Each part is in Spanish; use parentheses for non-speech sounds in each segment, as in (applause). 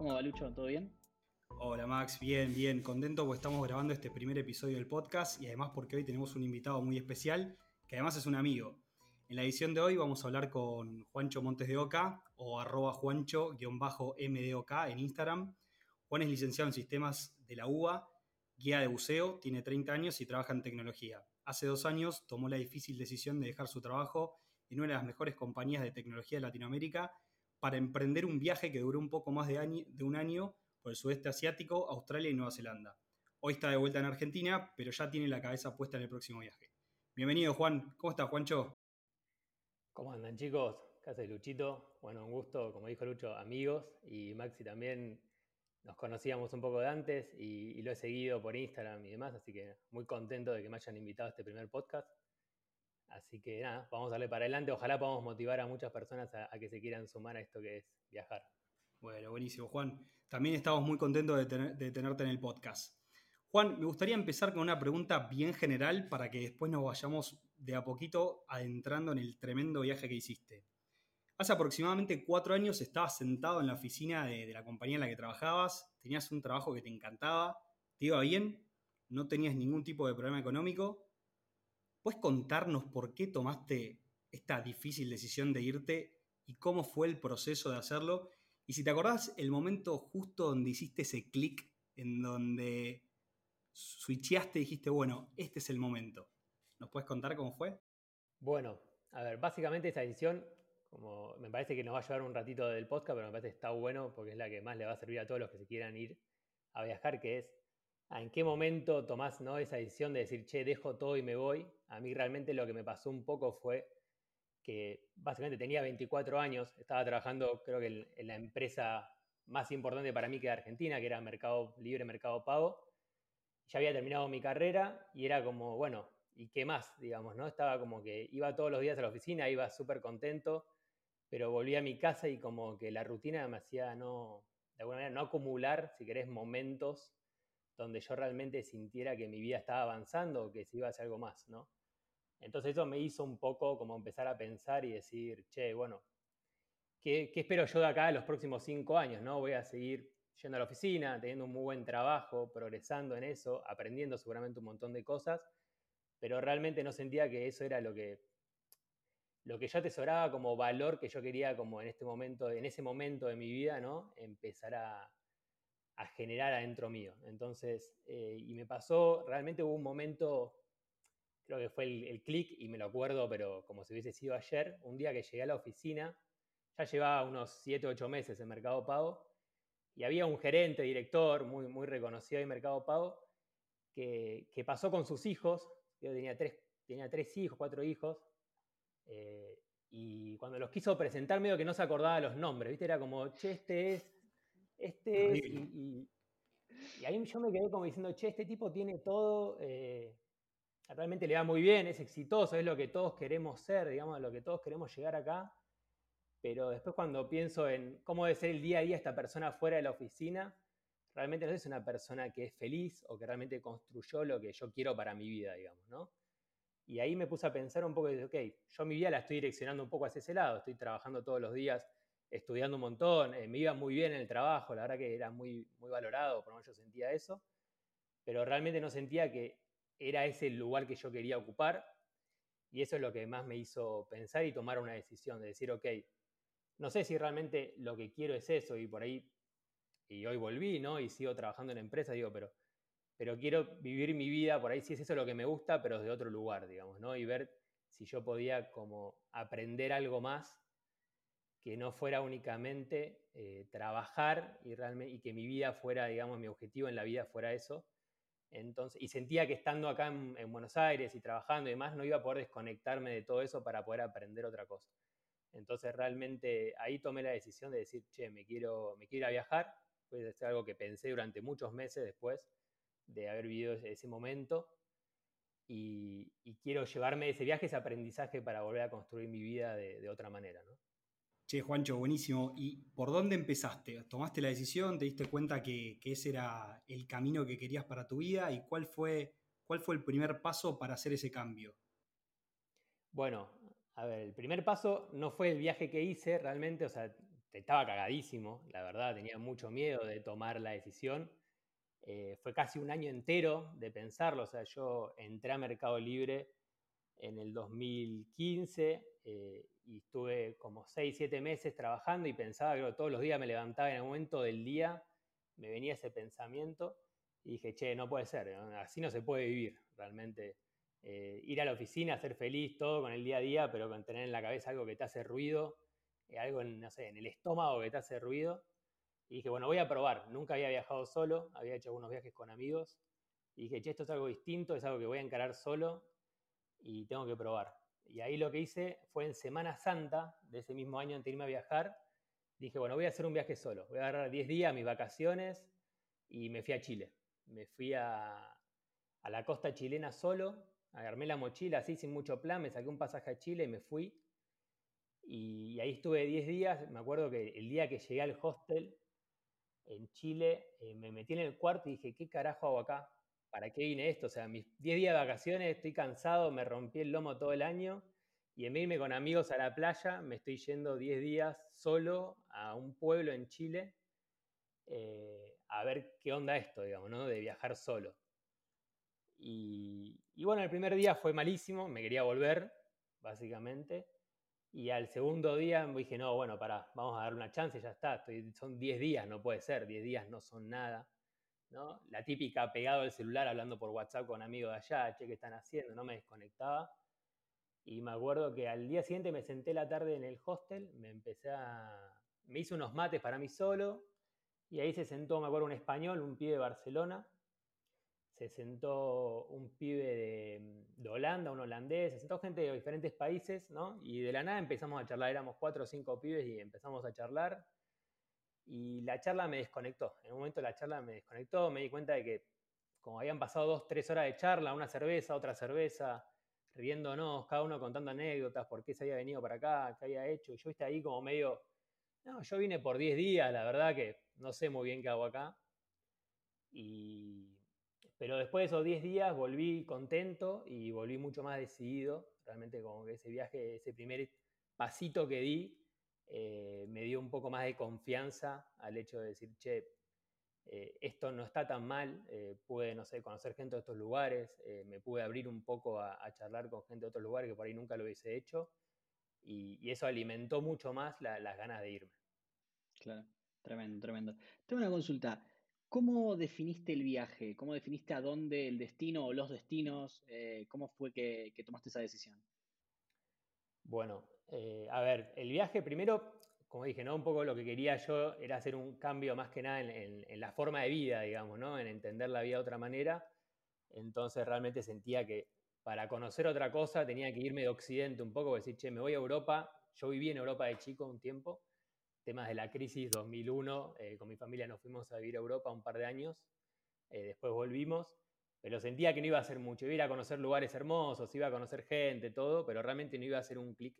¿Cómo va Lucho? ¿Todo bien? Hola Max, bien, bien, contento porque estamos grabando este primer episodio del podcast y además porque hoy tenemos un invitado muy especial que además es un amigo. En la edición de hoy vamos a hablar con Juancho Montes de Oca o arroba Juancho-MDOK en Instagram. Juan es licenciado en sistemas de la UBA, guía de buceo, tiene 30 años y trabaja en tecnología. Hace dos años tomó la difícil decisión de dejar su trabajo en una de las mejores compañías de tecnología de Latinoamérica para emprender un viaje que duró un poco más de, un año por el sudeste asiático, Australia y Nueva Zelanda. Hoy está de vuelta en Argentina, pero ya tiene la cabeza puesta en el próximo viaje. Bienvenido, Juan. ¿Cómo estás, Juancho? ¿Cómo andan, chicos? ¿Qué haces, Luchito? Bueno, un gusto, como dijo Lucho, amigos. Y Maxi también nos conocíamos un poco de antes y, y, lo he seguido por Instagram y demás, así que muy contento de que me hayan invitado a este primer podcast. Así que nada, vamos a darle para adelante. Ojalá podamos motivar a muchas personas a, que se quieran sumar a esto que es viajar. Bueno, buenísimo, Juan. También estamos muy contentos de, tener, de, tenerte en el podcast. Juan, me gustaría empezar con una pregunta bien general para que después nos vayamos de a poquito adentrando en el tremendo viaje que hiciste. Hace aproximadamente cuatro años estabas sentado en la oficina de la compañía en la que trabajabas, tenías un trabajo que te encantaba, te iba bien, no tenías ningún tipo de problema económico. ¿Puedes contarnos por qué tomaste esta difícil decisión de irte y cómo fue el proceso de hacerlo? Y si te acordás, el momento justo donde hiciste ese clic, en donde switcheaste y dijiste, bueno, este es el momento. ¿Nos puedes contar cómo fue? Bueno, a ver, básicamente esa decisión, como me parece que nos va a llevar un ratito del podcast, pero me parece que está bueno porque es la que más le va a servir a todos los que se quieran ir a viajar, que es en qué momento tomás ¿no? esa decisión de decir, che, dejo todo y me voy. A mí realmente lo que me pasó un poco fue que básicamente tenía 24 años, estaba trabajando creo que en, la empresa más importante para mí que de Argentina, que era Mercado Libre, Mercado Pago. Ya había terminado mi carrera y era como, bueno, ¿y qué más? Digamos, ¿no? Estaba como que iba todos los días a la oficina, iba súper contento, pero volví a mi casa y como que la rutina me hacía no, de alguna manera, no acumular, si querés, momentos donde yo realmente sintiera que mi vida estaba avanzando que se iba a hacer algo más, ¿no? Entonces eso me hizo un poco como empezar a pensar y decir, che, bueno, ¿qué, qué espero yo de acá en los próximos cinco años? ¿no? Voy a seguir yendo a la oficina, teniendo un muy buen trabajo, progresando en eso, aprendiendo seguramente un montón de cosas, pero realmente no sentía que eso era lo que, lo que yo atesoraba como valor que yo quería como en este momento, en ese momento de mi vida, ¿no? Empezar a, a generar adentro mío. Entonces, eh, y me pasó, realmente hubo un momento creo que fue el, el clic y me lo acuerdo, pero como si hubiese sido ayer, un día que llegué a la oficina, ya llevaba unos 7, 8 meses en Mercado Pago, y había un gerente, director muy, muy reconocido en Mercado Pago, que, que pasó con sus hijos, yo tenía tres, tenía tres hijos, cuatro hijos, eh, y cuando los quiso presentar medio que no se acordaba los nombres, ¿viste? Era como, che, este es, este es, y, y, y, ahí yo me quedé como diciendo, che, este tipo tiene todo... Eh, realmente le va muy bien, es exitoso, es lo que todos queremos ser, digamos, lo que todos queremos llegar acá. Pero después cuando pienso en cómo debe ser el día a día esta persona fuera de la oficina, realmente no es una persona que es feliz o que realmente construyó lo que yo quiero para mi vida, digamos, ¿no? Y ahí me puse a pensar un poco de, ok, yo mi vida la estoy direccionando un poco hacia ese lado, estoy trabajando todos los días, estudiando un montón, eh, me iba muy bien en el trabajo, la verdad que era muy, muy valorado, por lo menos yo sentía eso, pero realmente no sentía que era ese el lugar que yo quería ocupar y eso es lo que más me hizo pensar y tomar una decisión de decir, ok, no sé si realmente lo que quiero es eso y por ahí, y hoy volví, ¿no? Y sigo trabajando en la empresa, digo, pero, pero quiero vivir mi vida por ahí, si es eso lo que me gusta, pero desde otro lugar, digamos, ¿no? Y ver si yo podía como aprender algo más que no fuera únicamente eh, trabajar y, realmente, y que mi vida fuera, digamos, mi objetivo en la vida fuera eso, entonces, y sentía que estando acá en, en, Buenos Aires y trabajando y demás, no iba a poder desconectarme de todo eso para poder aprender otra cosa. Entonces realmente ahí tomé la decisión de decir, che, me quiero, me quiero viajar. Fue algo que pensé durante muchos meses después de haber vivido ese momento. Y, y, quiero llevarme ese viaje, ese aprendizaje para volver a construir mi vida de, de otra manera. ¿no? Che, Juancho, buenísimo. ¿Y por dónde empezaste? ¿Tomaste la decisión? ¿Te diste cuenta que, que, ese era el camino que querías para tu vida? ¿Y cuál fue, cuál fue el primer paso para hacer ese cambio? Bueno, a ver, el primer paso no fue el viaje que hice realmente, o sea, estaba cagadísimo, la verdad, tenía mucho miedo de tomar la decisión. Eh, fue casi un año entero de pensarlo, o sea, yo entré a Mercado Libre en el 2015 eh, y estuve como 6, 7 meses trabajando y pensaba que todos los días me levantaba en el momento del día, me venía ese pensamiento y dije, che, no puede ser, así no se puede vivir realmente. Eh, ir a la oficina, ser feliz, todo con el día a día, pero con tener en la cabeza algo que te hace ruido, eh, algo en, no sé, en el estómago que te hace ruido. Y dije, bueno, voy a probar. Nunca había viajado solo, había hecho algunos viajes con amigos. Y dije, che, esto es algo distinto, es algo que voy a encarar solo y tengo que probar. Y ahí lo que hice fue en Semana Santa de ese mismo año antes de irme a viajar. Dije, bueno, voy a hacer un viaje solo. Voy a agarrar 10 días, mis vacaciones, y me fui a Chile. Me fui a, a la costa chilena solo, agarré la mochila así sin mucho plan, me saqué un pasaje a Chile y me fui. Y ahí estuve 10 días. Me acuerdo que el día que llegué al hostel en Chile, eh, me metí en el cuarto y dije, ¿qué carajo hago acá? ¿Para qué vine esto? O sea, mis 10 días de vacaciones, estoy cansado, me rompí el lomo todo el año. Y en irme con amigos a la playa, me estoy yendo 10 días solo a un pueblo en Chile eh, a ver qué onda esto, digamos, ¿no? De viajar solo. Y, bueno, el primer día fue malísimo, me quería volver, básicamente. Y al segundo día dije, no, bueno, pará, vamos a dar una chance, ya está. son 10 días, no puede ser, 10 días no son nada. ¿No? La típica pegado al celular hablando por WhatsApp con amigos de allá, che, ¿qué están haciendo? No me desconectaba. Y me acuerdo que al día siguiente me senté la tarde en el hostel, me empecé a... Me hice unos mates para mí solo, y ahí se sentó, me acuerdo, un español, un pibe de Barcelona, se sentó un pibe de, Holanda, un holandés, se sentó gente de diferentes países, ¿no? Y de la nada empezamos a charlar, éramos cuatro o cinco pibes y empezamos a charlar. Y la charla me desconectó. En un momento la charla me desconectó, me di cuenta de que como habían pasado dos, tres horas de charla, una cerveza, otra cerveza, riéndonos, cada uno contando anécdotas, por qué se había venido para acá, qué había hecho. Y yo estaba ahí como medio, no, yo vine por 10 días, la verdad que no sé muy bien qué hago acá. Y pero después de esos 10 días volví contento y volví mucho más decidido. Realmente como que ese viaje, ese primer pasito que di, eh, me dio un poco más de confianza al hecho de decir, che, eh, esto no está tan mal, eh, pude, no sé, conocer gente de estos lugares, me pude abrir un poco a, charlar con gente de otros lugares que por ahí nunca lo hubiese hecho, y, eso alimentó mucho más las ganas de irme. Claro, tremendo, tremendo. Tengo una consulta. ¿Cómo definiste el viaje? ¿Cómo definiste a dónde el destino o los destinos? ¿Cómo fue que, tomaste esa decisión? Bueno, eh, a ver, el viaje primero, como dije, ¿no? Un poco lo que quería yo era hacer un cambio más que nada en, la forma de vida, digamos, ¿no? En entender la vida de otra manera. Entonces realmente sentía que para conocer otra cosa tenía que irme de Occidente un poco, decir, che, me voy a Europa. Yo viví en Europa de chico un tiempo temas de la crisis 2001, eh, con mi familia nos fuimos a vivir a Europa un par de años, eh, después volvimos, pero sentía que no iba a hacer mucho, iba a a conocer lugares hermosos, iba a conocer gente, todo, pero realmente no iba a hacer un clic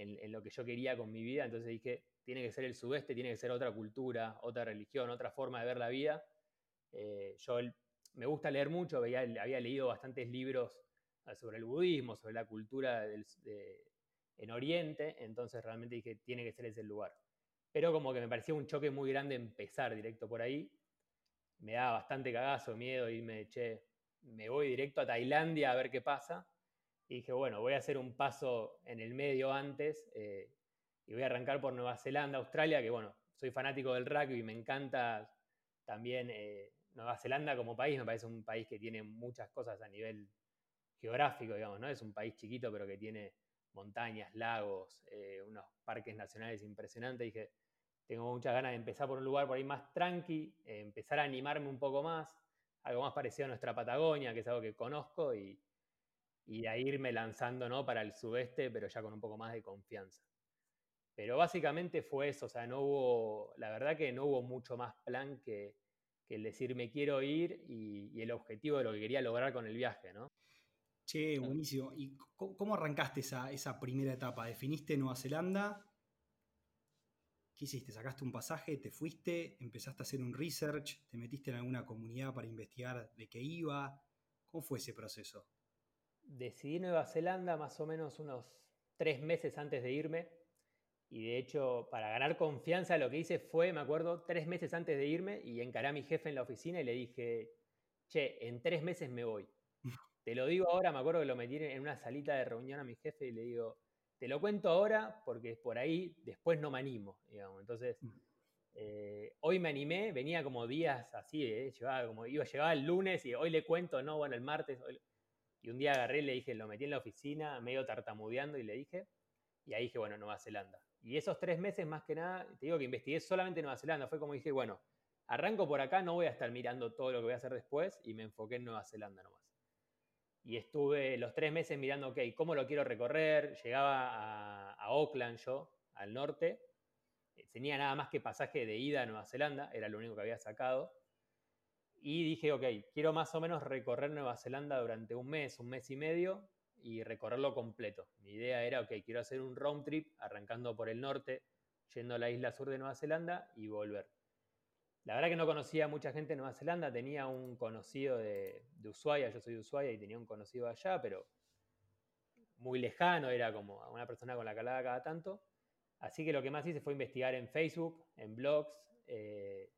en, lo que yo quería con mi vida, entonces dije, tiene que ser el sudeste, tiene que ser otra cultura, otra religión, otra forma de ver la vida. Eh, yo me gusta leer mucho, había, leído bastantes libros sobre el budismo, sobre la cultura en Oriente, entonces realmente dije, tiene que ser ese lugar pero como que me parecía un choque muy grande empezar directo por ahí. Me daba bastante cagazo, miedo, y me eché, me voy directo a Tailandia a ver qué pasa. Y dije, bueno, voy a hacer un paso en el medio antes eh, y voy a arrancar por Nueva Zelanda, Australia, que bueno, soy fanático del rugby y me encanta también eh, Nueva Zelanda como país, me parece un país que tiene muchas cosas a nivel geográfico, digamos, ¿no? Es un país chiquito, pero que tiene montañas, lagos, eh, unos parques nacionales impresionantes. Dije, tengo muchas ganas de empezar por un lugar por ahí más tranqui, empezar a animarme un poco más, algo más parecido a nuestra Patagonia, que es algo que conozco, y, y a irme lanzando ¿no? para el sudeste, pero ya con un poco más de confianza. Pero básicamente fue eso, o sea, no hubo, la verdad que no hubo mucho más plan que, el decir me quiero ir y, y, el objetivo de lo que quería lograr con el viaje, ¿no? Che, buenísimo. ¿Y cómo arrancaste esa, esa primera etapa? ¿Definiste Nueva Zelanda? ¿Qué hiciste? ¿Sacaste un pasaje? ¿Te fuiste? ¿Empezaste a hacer un research? ¿Te metiste en alguna comunidad para investigar de qué iba? ¿Cómo fue ese proceso? Decidí Nueva Zelanda más o menos unos tres meses antes de irme. Y de hecho, para ganar confianza, lo que hice fue, me acuerdo, tres meses antes de irme y encaré a mi jefe en la oficina y le dije, che, en tres meses me voy. (laughs) Te lo digo ahora, me acuerdo que lo metí en una salita de reunión a mi jefe y le digo, te lo cuento ahora porque por ahí después no me animo, digamos. Entonces, mm. eh, hoy me animé, venía como días así, eh, llevaba como, iba, llegaba el lunes y hoy le cuento, no, bueno, el martes. Y un día agarré y le dije, lo metí en la oficina, medio tartamudeando y le dije, y ahí dije, bueno, Nueva Zelanda. Y esos tres meses más que nada, te digo que investigué solamente Nueva Zelanda, fue como dije, bueno, arranco por acá, no voy a estar mirando todo lo que voy a hacer después y me enfoqué en Nueva Zelanda nomás. Y estuve los tres meses mirando, ok, ¿cómo lo quiero recorrer? Llegaba a, a Auckland yo, al norte. Eh, tenía nada más que pasaje de ida a Nueva Zelanda, era lo único que había sacado. Y dije, ok, quiero más o menos recorrer Nueva Zelanda durante un mes, un mes y medio, y recorrerlo completo. Mi idea era, ok, quiero hacer un round trip arrancando por el norte, yendo a la isla sur de Nueva Zelanda y volver. La verdad que no conocía a mucha gente en Nueva Zelanda, tenía un conocido de, de Ushuaia, yo soy de Ushuaia y tenía un conocido allá, pero muy lejano, era como una persona con la hablaba cada tanto. Así que lo que más hice fue investigar en Facebook, en blogs. Eh,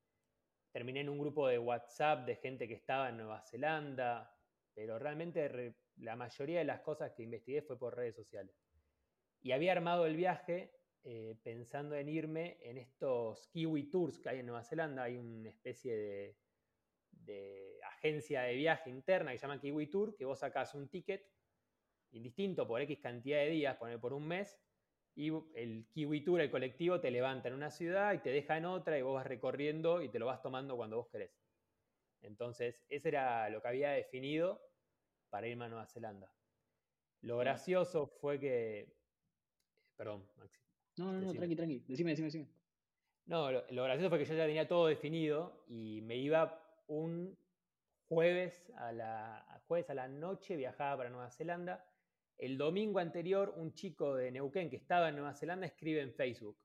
terminé en un grupo de WhatsApp de gente que estaba en Nueva Zelanda, pero realmente la mayoría de las cosas que investigué fue por redes sociales. Y había armado el viaje eh, pensando en irme en estos Kiwi Tours que hay en Nueva Zelanda. Hay una especie de, agencia de viaje interna que se llama Kiwi Tour, que vos sacás un ticket indistinto por X cantidad de días, poner por un mes, y el Kiwi Tour, el colectivo, te levanta en una ciudad y te deja en otra y vos vas recorriendo y te lo vas tomando cuando vos querés. Entonces, ese era lo que había definido para irme a Nueva Zelanda. Lo gracioso fue que... Perdón, Maxi. No, no, no, tranqui, tranqui. Decime, decime, decime. No, lo, gracioso fue que yo ya tenía todo definido y me iba un jueves a la, jueves a la noche, viajaba para Nueva Zelanda. El domingo anterior, un chico de Neuquén que estaba en Nueva Zelanda escribe en Facebook.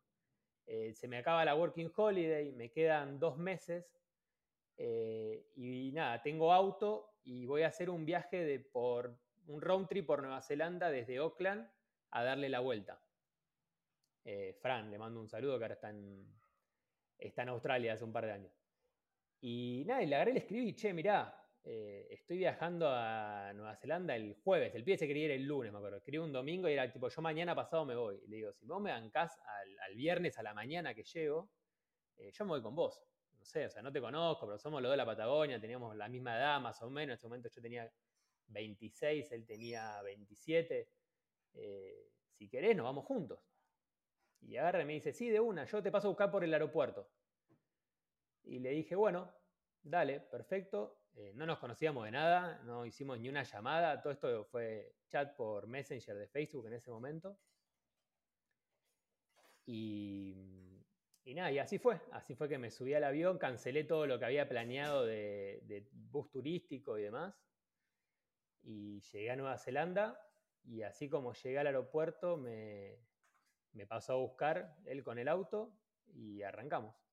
Eh, se me acaba la Working Holiday, me quedan dos meses eh, y nada, tengo auto y voy a hacer un viaje de por un round trip por Nueva Zelanda desde Auckland a darle la vuelta. Eh, Fran, le mando un saludo que ahora está en, Australia hace un par de años. Y nada, y le agarré y le escribí, che, mirá, eh, estoy viajando a Nueva Zelanda el jueves, el pie se quería ir el lunes, me acuerdo. Escribí un domingo y era tipo, yo mañana pasado me voy. Le digo, si vos me bancás al, al viernes a la mañana que llego, eh, yo me voy con vos. No sé, o sea, no te conozco, pero somos los de la Patagonia, teníamos la misma edad más o menos. En ese momento yo tenía 26, él tenía 27. si querés, nos vamos juntos. Y agarra y me dice, sí, de una, yo te paso a buscar por el aeropuerto. Y le dije, bueno, dale, perfecto. Eh, no nos conocíamos de nada, no hicimos ni una llamada. Todo esto fue chat por Messenger de Facebook en ese momento. Y, nada, y así fue. Así fue que me subí al avión, cancelé todo lo que había planeado de, bus turístico y demás. Y llegué a Nueva Zelanda. Y así como llegué al aeropuerto, me, me pasó a buscar él con el auto y arrancamos.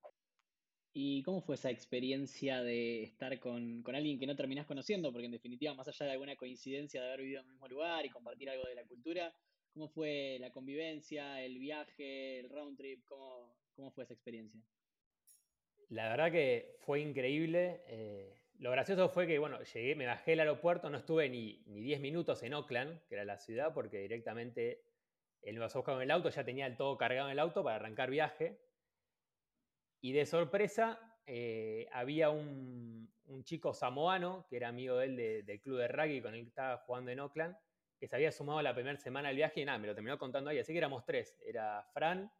¿Y cómo fue esa experiencia de estar con, alguien que no terminás conociendo? Porque en definitiva, más allá de alguna coincidencia de haber vivido en el mismo lugar y compartir algo de la cultura, ¿cómo fue la convivencia, el viaje, el round trip? ¿Cómo, cómo fue esa experiencia? La verdad que fue increíble. Eh, lo gracioso fue que, bueno, llegué, me bajé al aeropuerto, no estuve ni, ni 10 minutos en Oakland, que era la ciudad, porque directamente él me pasó a buscar el auto, ya tenía el todo cargado en el auto para arrancar viaje. Y de sorpresa, eh, había un, chico samoano, que era amigo de él del club de rugby con el que estaba jugando en Oakland, que se había sumado la primera semana al viaje y nada, me lo terminó contando ahí. Así que éramos tres. Era Fran,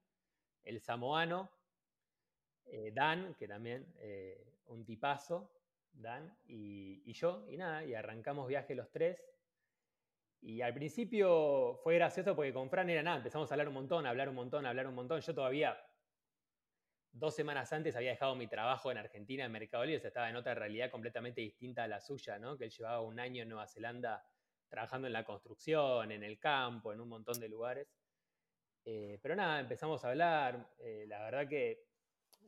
el samoano, eh, Dan, que también eh, un tipazo, Dan, y, y, yo, y nada, y arrancamos viaje los tres. Y al principio fue gracioso porque con Fran era nada, empezamos a hablar un montón, a hablar un montón, a hablar un montón. Yo todavía, dos semanas antes, había dejado mi trabajo en Argentina en Mercado Libre, estaba en otra realidad completamente distinta a la suya, ¿no? Que él llevaba un año en Nueva Zelanda trabajando en la construcción, en el campo, en un montón de lugares. Eh, pero nada, empezamos a hablar. Eh, la verdad que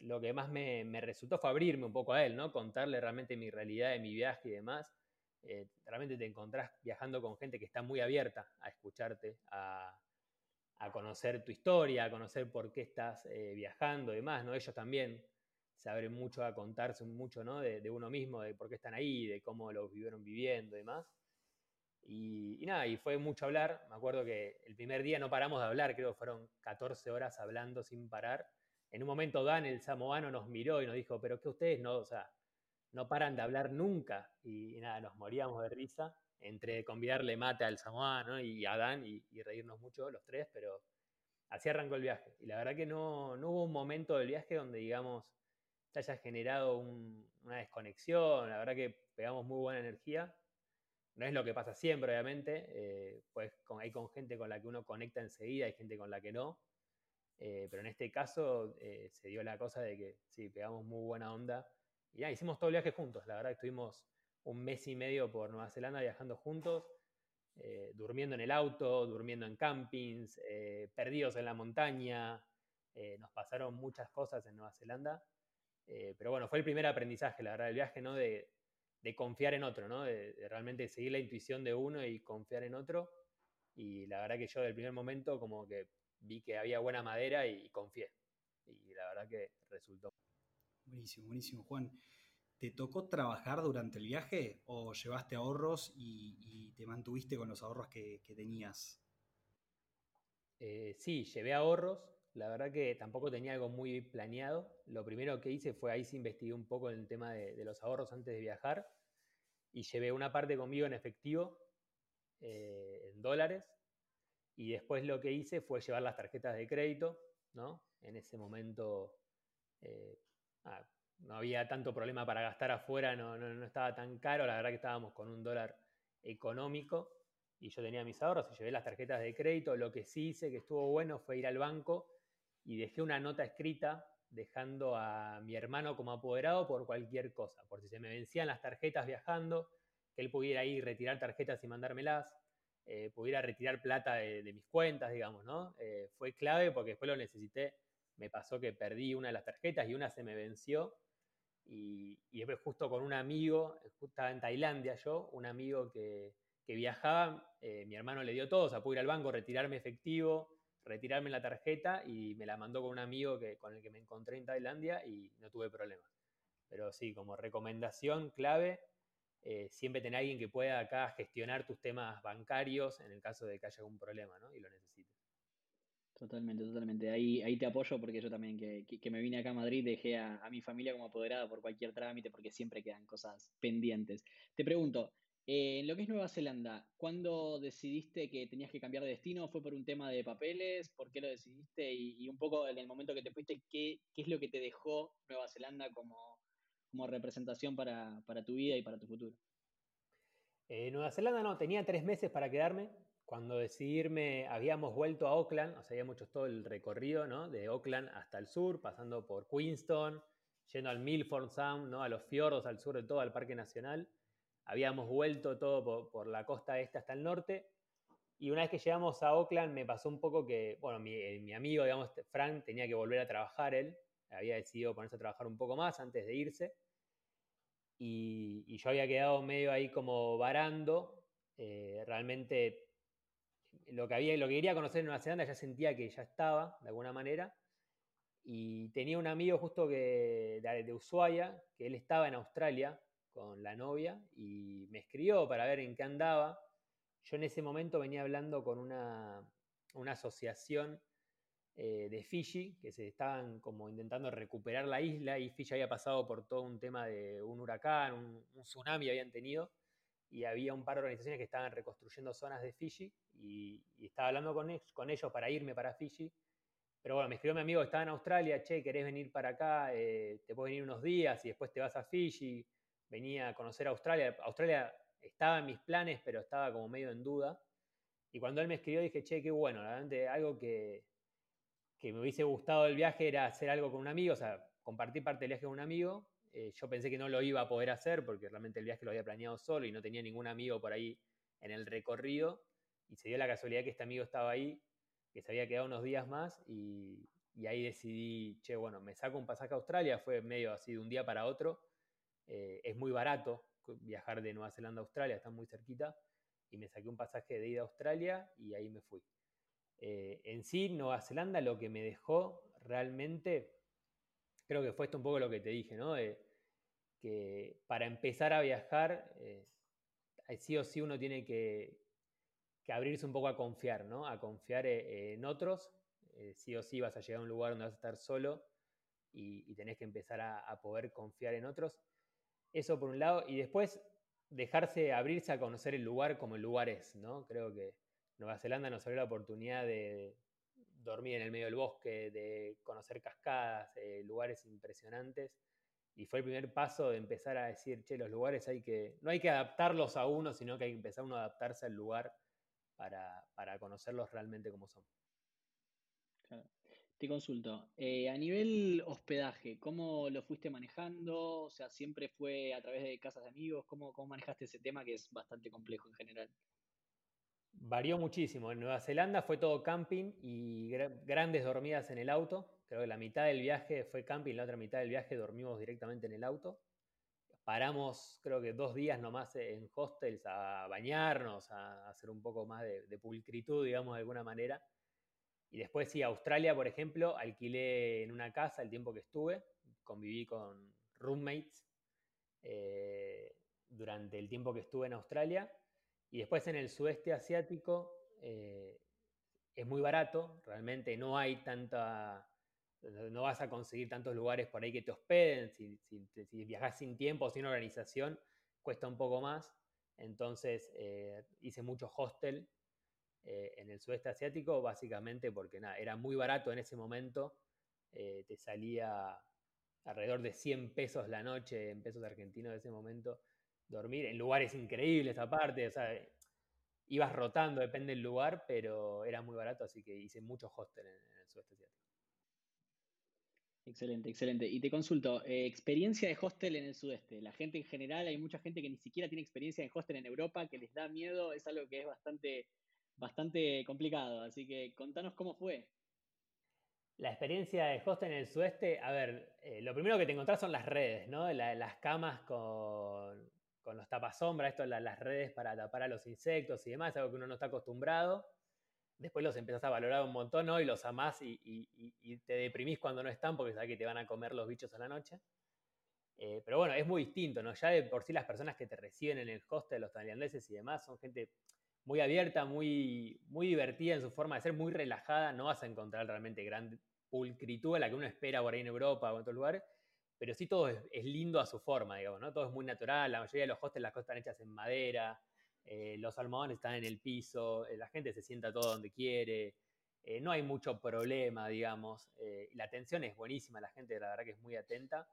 lo que más me, me, resultó fue abrirme un poco a él, ¿no? Contarle realmente mi realidad de mi viaje y demás. Eh, realmente te encontrás viajando con gente que está muy abierta a escucharte, a, a conocer tu historia, a conocer por qué estás eh, viajando y demás, ¿no? Ellos también se abren mucho a contarse mucho, ¿no? De, uno mismo, de por qué están ahí, de cómo lo vivieron viviendo y demás. Y, nada, y fue mucho hablar. Me acuerdo que el primer día no paramos de hablar, creo que fueron 14 horas hablando sin parar. En un momento Dan, el samoano, nos miró y nos dijo, pero que ustedes no, o sea, no paran de hablar nunca. Y, nada, nos moríamos de risa entre convidarle mate al samoano y a Dan y, reírnos mucho los tres, pero así arrancó el viaje. Y la verdad que no, no hubo un momento del viaje donde, digamos, se haya generado una desconexión. La verdad que pegamos muy buena energía no es lo que pasa siempre, obviamente, eh, pues hay con gente con la que uno conecta enseguida, hay gente con la que no, eh, pero en este caso eh, se dio la cosa de que sí, pegamos muy buena onda y ya, hicimos todo el viaje juntos, la verdad que estuvimos un mes y medio por Nueva Zelanda viajando juntos, durmiendo en el auto, durmiendo en campings, perdidos en la montaña, nos pasaron muchas cosas en Nueva Zelanda, pero bueno, fue el primer aprendizaje, la verdad, del viaje, ¿no? De, confiar en otro, ¿no? De, realmente seguir la intuición de uno y confiar en otro. Y la verdad que yo del primer momento como que vi que había buena madera y, confié. Y la verdad que resultó. Buenísimo, buenísimo, Juan. ¿Te tocó trabajar durante el viaje o llevaste ahorros y, te mantuviste con los ahorros que, tenías? Eh, sí, llevé ahorros. La verdad que tampoco tenía algo muy planeado. Lo primero que hice fue ahí se investigué un poco en el tema de los ahorros antes de viajar y llevé una parte conmigo en efectivo, eh, en dólares, y después lo que hice fue llevar las tarjetas de crédito, ¿no? En ese momento eh, ah, no había tanto problema para gastar afuera, no, no, estaba tan caro, la verdad que estábamos con un dólar económico y yo tenía mis ahorros y llevé las tarjetas de crédito. Lo que sí hice que estuvo bueno fue ir al banco y dejé una nota escrita dejando a mi hermano como apoderado por cualquier cosa, por si se me vencían las tarjetas viajando, que él pudiera ir retirar tarjetas y mandármelas, eh, pudiera retirar plata de, mis cuentas, digamos, ¿no? Eh, fue clave porque después lo necesité, me pasó que perdí una de las tarjetas y una se me venció, y, después justo con un amigo, estaba en Tailandia yo, un amigo que, viajaba, eh, mi hermano le dio todo, o sea, pude ir al banco, retirarme efectivo, retirarme la tarjeta y me la mandó con un amigo que, con el que me encontré en Tailandia y no tuve problemas. Pero sí, como recomendación clave, eh, siempre tener alguien que pueda acá gestionar tus temas bancarios en el caso de que haya algún problema ¿no? y lo necesites. Totalmente, totalmente. Ahí, ahí te apoyo porque yo también que, que, me vine acá a Madrid dejé a, a, mi familia como apoderada por cualquier trámite porque siempre quedan cosas pendientes. Te pregunto, eh, en lo que es Nueva Zelanda, ¿cuándo decidiste que tenías que cambiar de destino? ¿Fue por un tema de papeles? ¿Por qué lo decidiste? Y, un poco en el momento que te fuiste, ¿qué, es lo que te dejó Nueva Zelanda como, representación para, tu vida y para tu futuro? Eh, Nueva Zelanda no, tenía tres meses para quedarme. Cuando decidí irme, habíamos vuelto a Auckland, o sea, habíamos hecho todo el recorrido, ¿no? De Auckland hasta el sur, pasando por Queenstown, yendo al Milford Sound, ¿no? A los fiordos al sur de todo, al Parque Nacional habíamos vuelto todo por, la costa este hasta el norte. Y una vez que llegamos a Oakland me pasó un poco que, bueno, mi, eh, amigo, digamos, Frank, tenía que volver a trabajar él. Había decidido ponerse a trabajar un poco más antes de irse. Y, yo había quedado medio ahí como varando. Eh, realmente lo que, había, lo que quería conocer en Nueva Zelanda ya sentía que ya estaba, de alguna manera. Y tenía un amigo justo que, de, de Ushuaia, que él estaba en Australia con la novia y me escribió para ver en qué andaba. Yo en ese momento venía hablando con una, asociación eh, de Fiji que se estaban como intentando recuperar la isla y Fiji había pasado por todo un tema de un huracán, un, tsunami habían tenido y había un par de organizaciones que estaban reconstruyendo zonas de Fiji y, estaba hablando con, ellos para irme para Fiji. Pero bueno, me escribió mi amigo estaba en Australia, che, ¿querés venir para acá? Eh, te puedes venir unos días y después te vas a Fiji venía a conocer Australia. Australia estaba en mis planes, pero estaba como medio en duda. Y cuando él me escribió dije, che, qué bueno, realmente algo que, que me hubiese gustado del viaje era hacer algo con un amigo, o sea, compartir parte del viaje con un amigo. Eh, yo pensé que no lo iba a poder hacer porque realmente el viaje lo había planeado solo y no tenía ningún amigo por ahí en el recorrido. Y se dio la casualidad que este amigo estaba ahí, que se había quedado unos días más y, ahí decidí, che, bueno, me saco un pasaje a Australia, fue medio así de un día para otro eh, es muy barato viajar de Nueva Zelanda a Australia, está muy cerquita, y me saqué un pasaje de ida a Australia y ahí me fui. Eh, en sí, Nueva Zelanda lo que me dejó realmente, creo que fue esto un poco lo que te dije, ¿no? que para empezar a viajar, eh, sí o sí uno tiene que, abrirse un poco a confiar, ¿no? A confiar eh, en otros. sí o sí vas a llegar a un lugar donde vas a estar solo y, tenés que empezar a, poder confiar en otros. Eso por un lado. Y después dejarse abrirse a conocer el lugar como el lugar es, ¿no? Creo que Nueva Zelanda nos abrió la oportunidad de dormir en el medio del bosque, de conocer cascadas, eh, lugares impresionantes. Y fue el primer paso de empezar a decir, che, los lugares hay que, no hay que adaptarlos a uno, sino que hay que empezar uno a adaptarse al lugar para, para conocerlos realmente como son. Te consulto, eh, a nivel hospedaje, ¿cómo lo fuiste manejando? O sea, ¿siempre fue a través de casas de amigos? ¿Cómo, cómo manejaste ese tema que es bastante complejo en general? Varió muchísimo. En Nueva Zelanda fue todo camping y grandes dormidas en el auto. Creo que la mitad del viaje fue camping, la otra mitad del viaje dormimos directamente en el auto. Paramos, creo que dos días nomás en hostels a bañarnos, a hacer un poco más de, pulcritud, digamos, de alguna manera y después sí, Australia, por ejemplo, alquilé en una casa el tiempo que estuve, conviví con roommates eh, durante el tiempo que estuve en Australia. Y después en el sudeste asiático eh, es muy barato, realmente no hay tanta, no vas a conseguir tantos lugares por ahí que te hospeden, si, viajas sin tiempo, sin organización, cuesta un poco más. Entonces eh, hice mucho hostel eh, en el sudeste asiático, básicamente porque nada, era muy barato en ese momento, eh, te salía alrededor de 100 pesos la noche, en pesos argentinos de ese momento, dormir en lugares increíbles aparte, o sea, ibas rotando, depende del lugar, pero era muy barato, así que hice muchos hostels en, el sudeste asiático. Excelente, excelente. Y te consulto, eh, experiencia de hostel en el sudeste. La gente en general, hay mucha gente que ni siquiera tiene experiencia en hostel en Europa, que les da miedo, es algo que es bastante bastante complicado, así que contanos cómo fue. La experiencia de hostel en el sudeste, a ver, eh, lo primero que te encontrás son las redes, ¿no? las camas con, con los tapasombras, esto, las redes para tapar a los insectos y demás, algo que uno no está acostumbrado. Después los empezás a valorar un montón, ¿no? Y los amás y, te deprimís cuando no están porque sabes que te van a comer los bichos a la noche. Eh, pero bueno, es muy distinto, ¿no? Ya de por sí las personas que te reciben en el hostel, los tailandeses y demás, son gente muy abierta, muy, muy divertida en su forma de ser, muy relajada. No vas a encontrar realmente gran pulcritud a la que uno espera por ahí en Europa o en otros lugares, pero sí todo es, lindo a su forma, digamos, ¿no? Todo es muy natural, la mayoría de los hostels las cosas están hechas en madera, eh, los almohadones están en el piso, eh, la gente se sienta todo donde quiere, eh, no hay mucho problema, digamos, la atención es buenísima, la gente la verdad que es muy atenta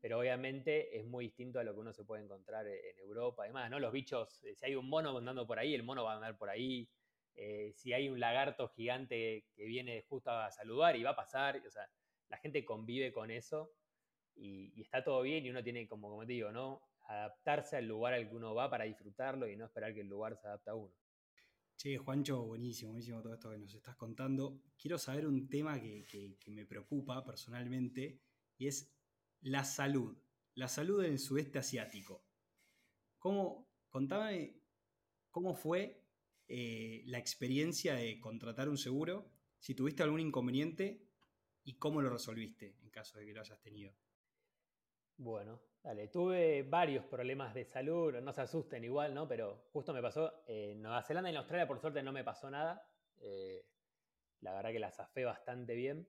pero obviamente es muy distinto a lo que uno se puede encontrar e-, en Europa. Además, ¿no? Los bichos, si hay un mono andando por ahí, el mono va a andar por ahí. Si hay un lagarto gigante que viene justo a saludar y va a pasar, o sea, la gente convive con eso y, está todo bien y uno tiene, como, como te digo, ¿no? Adaptarse al lugar al que uno va para disfrutarlo y no esperar que el lugar se adapte a uno. Che, Juancho, buenísimo, buenísimo todo esto que nos estás contando. Quiero saber un tema que, que me preocupa personalmente y es la salud. La salud en el sudeste asiático. ¿Cómo, contame cómo fue eh, la experiencia de contratar un seguro, si tuviste algún inconveniente y cómo lo resolviste en caso de que lo hayas tenido. Bueno, dale, tuve varios problemas de salud, no se asusten igual, ¿no? Pero justo me pasó, en Nueva Zelanda y en Australia por suerte no me pasó nada, eh, la verdad que la zafé bastante bien.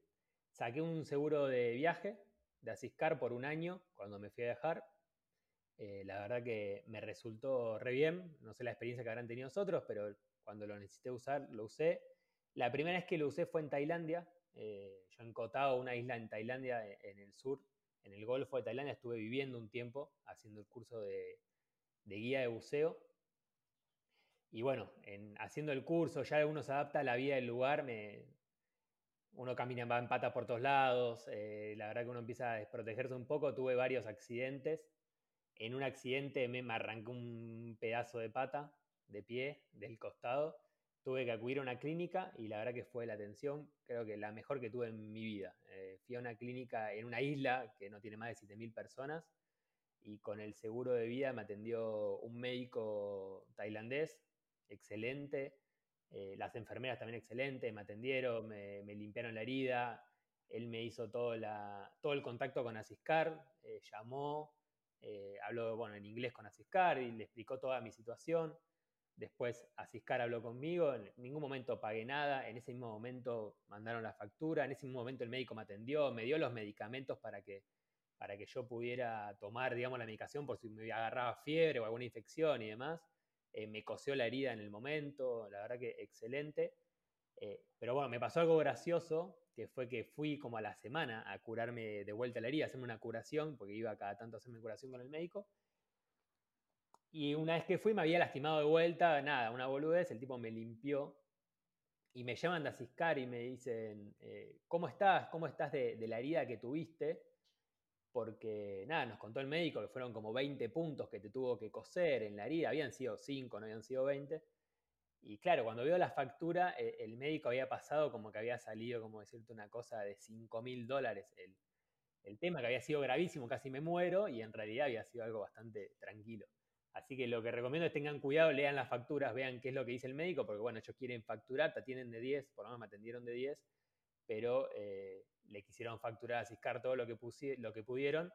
Saqué un seguro de viaje, de Asiscar por un año cuando me fui a viajar. Eh, la verdad que me resultó re bien. No sé la experiencia que habrán tenido nosotros, pero cuando lo necesité usar, lo usé. La primera vez que lo usé fue en Tailandia. Eh, yo en Koh Tao, una isla en Tailandia, en el sur, en el Golfo de Tailandia, estuve viviendo un tiempo haciendo el curso de, guía de buceo. Y bueno, en, haciendo el curso, ya uno se adapta a la vida del lugar, me, uno camina en pata por todos lados, eh, la verdad que uno empieza a desprotegerse un poco, tuve varios accidentes. En un accidente me, arrancó un pedazo de pata, de pie, del costado. Tuve que acudir a una clínica y la verdad que fue la atención, creo que la mejor que tuve en mi vida. Eh, fui a una clínica en una isla que no tiene más de 7.000 personas y con el seguro de vida me atendió un médico tailandés, excelente, Eh, las enfermeras también excelentes, me atendieron, me, limpiaron la herida. Él me hizo todo, la, todo el contacto con Asiscar, eh, llamó, habló bueno, en inglés con Asiscar y le explicó toda mi situación. Después Asiscar habló conmigo, en ningún momento pagué nada, en ese mismo momento mandaron la factura, en ese mismo momento el médico me atendió, me dio los medicamentos para que, para que yo pudiera tomar, digamos, la medicación por si me agarraba fiebre o alguna infección y demás. Eh, me cosió la herida en el momento, la verdad que excelente. Eh, pero bueno, me pasó algo gracioso, que fue que fui como a la semana a curarme de vuelta la herida, a hacerme una curación, porque iba cada tanto a hacerme curación con el médico. Y una vez que fui me había lastimado de vuelta, nada, una boludez, el tipo me limpió y me llaman de Asiscar y me dicen, eh, ¿cómo estás? ¿Cómo estás de, la herida que tuviste? Porque, nada, nos contó el médico que fueron como 20 puntos que te tuvo que coser en la herida, habían sido 5, no habían sido 20. Y claro, cuando veo la factura, eh, el médico había pasado como que había salido, como decirte, una cosa de 5 mil dólares. El, el tema que había sido gravísimo, casi me muero, y en realidad había sido algo bastante tranquilo. Así que lo que recomiendo es tengan cuidado, lean las facturas, vean qué es lo que dice el médico, porque bueno, ellos quieren facturar, te atienden de 10, por lo menos me atendieron de 10, pero eh, le quisieron facturar a Ciscar todo lo que, lo que pudieron,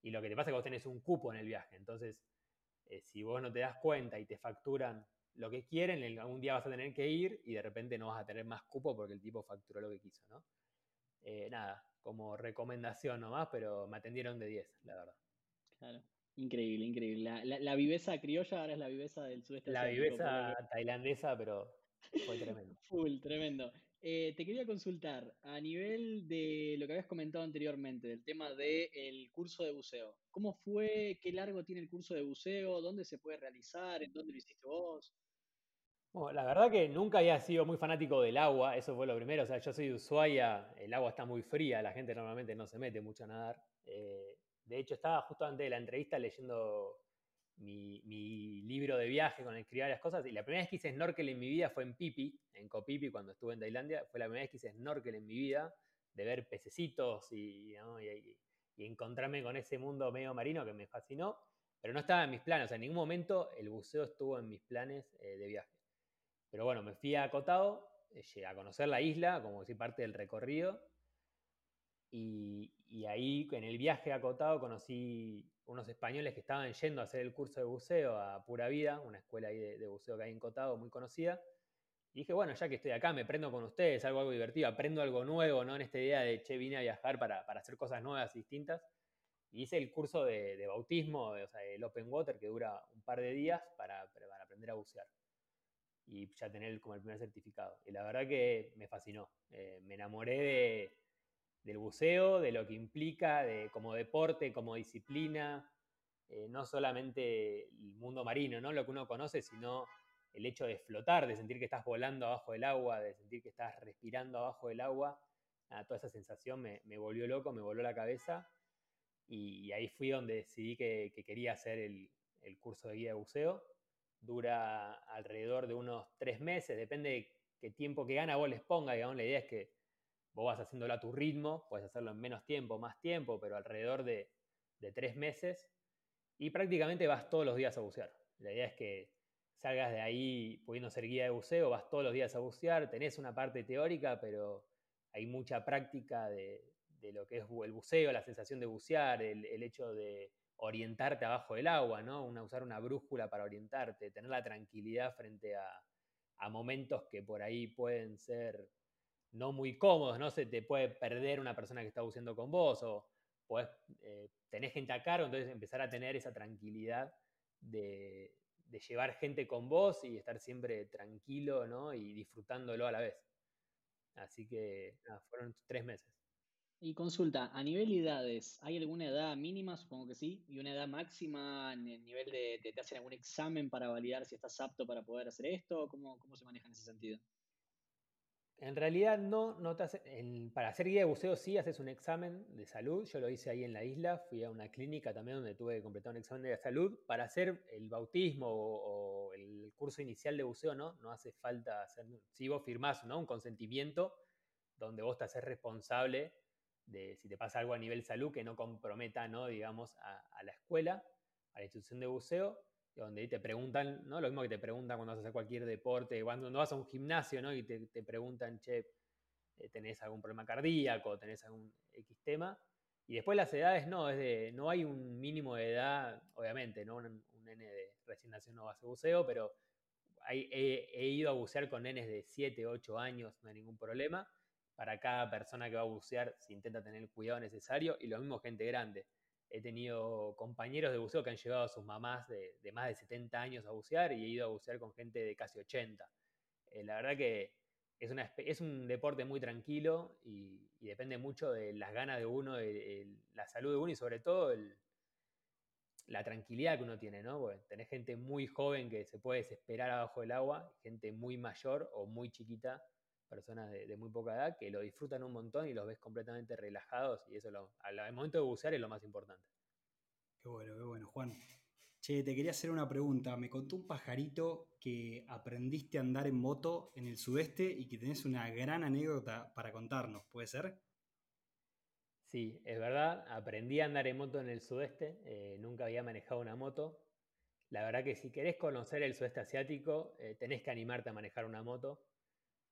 y lo que te pasa es que vos tenés un cupo en el viaje, entonces eh, si vos no te das cuenta y te facturan lo que quieren, algún día vas a tener que ir y de repente no vas a tener más cupo porque el tipo facturó lo que quiso, ¿no? Eh, nada, como recomendación nomás, pero me atendieron de 10, la verdad. Claro. Increíble, increíble. La, viveza criolla ahora es la viveza del sudeste La viveza tailandesa, pero fue tremendo. (laughs) Full, tremendo. Eh, te quería consultar, a nivel de lo que habías comentado anteriormente, del tema del curso de buceo. ¿Cómo fue? ¿Qué largo tiene el curso de buceo? ¿Dónde se puede realizar? ¿En dónde lo hiciste vos? Bueno, la verdad que nunca había sido muy fanático del agua, eso fue lo primero. O sea, yo soy de Ushuaia, el agua está muy fría, la gente normalmente no se mete mucho a nadar. Eh, de hecho, estaba justo antes de la entrevista leyendo mi, libro de viaje con escribir varias cosas y la primera vez que hice snorkel en mi vida fue en Pipi, en Copipi, cuando estuve en Tailandia. Fue la primera vez que hice snorkel en mi vida, de ver pececitos y, encontrarme con ese mundo medio marino que me fascinó, pero no estaba en mis planes. En ningún momento el buceo estuvo en mis planes eh, de viaje. Pero bueno, me fui a Acotado, eh, a conocer la isla, como si parte del recorrido, y, ahí en el viaje acotado conocí unos españoles que estaban yendo a hacer el curso de buceo a Pura Vida, una escuela ahí de, buceo que hay en Cotado muy conocida. Y dije, bueno, ya que estoy acá, me prendo con ustedes, algo, algo divertido, aprendo algo nuevo, ¿no? En esta idea de, che, vine a viajar para, hacer cosas nuevas y distintas. Y hice el curso de, bautismo, o sea, el Open Water, que dura un par de días para, aprender a bucear. Y ya tener como el primer certificado. Y la verdad que me fascinó. Eh, me enamoré de, del buceo, de lo que implica de, como deporte, como disciplina, eh, no solamente el mundo marino, ¿no? lo que uno conoce, sino el hecho de flotar, de sentir que estás volando abajo del agua, de sentir que estás respirando abajo del agua. toda esa sensación me, volvió loco, me voló la cabeza y, ahí fui donde decidí que, quería hacer el, curso de guía de buceo. Dura alrededor de unos tres meses, depende de qué tiempo que gana vos les ponga, digamos, la idea es que Vos vas haciéndolo a tu ritmo, puedes hacerlo en menos tiempo, más tiempo, pero alrededor de, tres meses. Y prácticamente vas todos los días a bucear. La idea es que salgas de ahí pudiendo ser guía de buceo, vas todos los días a bucear, tenés una parte teórica, pero hay mucha práctica de, lo que es el buceo, la sensación de bucear, el, hecho de orientarte abajo del agua, ¿no? usar una brújula para orientarte, tener la tranquilidad frente a momentos que por ahí pueden ser no muy cómodos, ¿no? Se te puede perder una persona que está buceando con vos o podés, eh, tenés gente a cargo, entonces empezar a tener esa tranquilidad de, llevar gente con vos y estar siempre tranquilo, ¿no? Y disfrutándolo a la vez. Así que fueron tres meses. Y consulta, a nivel de edades, ¿hay alguna edad mínima? Supongo que sí. ¿Y una edad máxima en el nivel de, te hacen algún examen para validar si estás apto para poder hacer esto? ¿Cómo, cómo se maneja en ese sentido? En realidad no, no te para hacer guía de buceo sí haces un examen de salud. Yo lo hice ahí en la isla, fui a una clínica también donde tuve que completar un examen de salud. Para hacer el bautismo o, el curso inicial de buceo no, no hace falta hacer, si vos firmás ¿no? un consentimiento donde vos te haces responsable de si te pasa algo a nivel salud que no comprometa, ¿no? digamos, a, la escuela, a la institución de buceo, donde te preguntan, ¿no? Lo mismo que te preguntan cuando vas a hacer cualquier deporte, cuando vas a un gimnasio, ¿no? Y te, te preguntan, che, eh, ¿tenés algún problema cardíaco? ¿Tenés algún X tema? Y después las edades no, es de, no hay un mínimo de edad, obviamente, ¿no? Un, un nene de recién nacido no va a hacer buceo, pero he, he, ido a bucear con nenes de 7, 8 años, no hay ningún problema. Para cada persona que va a bucear se intenta tener el cuidado necesario y lo mismo gente grande. He tenido compañeros de buceo que han llevado a sus mamás de, más de 70 años a bucear y he ido a bucear con gente de casi 80. Eh, la verdad que es, un deporte muy tranquilo y, depende mucho de las ganas de uno, de, la salud de uno y sobre todo la tranquilidad que uno tiene, ¿no? Porque gente muy joven que se puede desesperar abajo del agua, gente muy mayor o muy chiquita, personas de, de muy poca edad, que lo disfrutan un montón y los ves completamente relajados y eso lo, al momento de bucear es lo más importante. Qué bueno, qué bueno, Juan. Che, te quería hacer una pregunta. Me contó un pajarito que aprendiste a andar en moto en el sudeste y que tenés una gran anécdota para contarnos, ¿puede ser? Sí, es verdad, aprendí a andar en moto en el sudeste, eh, nunca había manejado una moto. La verdad que si querés conocer el sudeste asiático, eh, tenés que animarte a manejar una moto,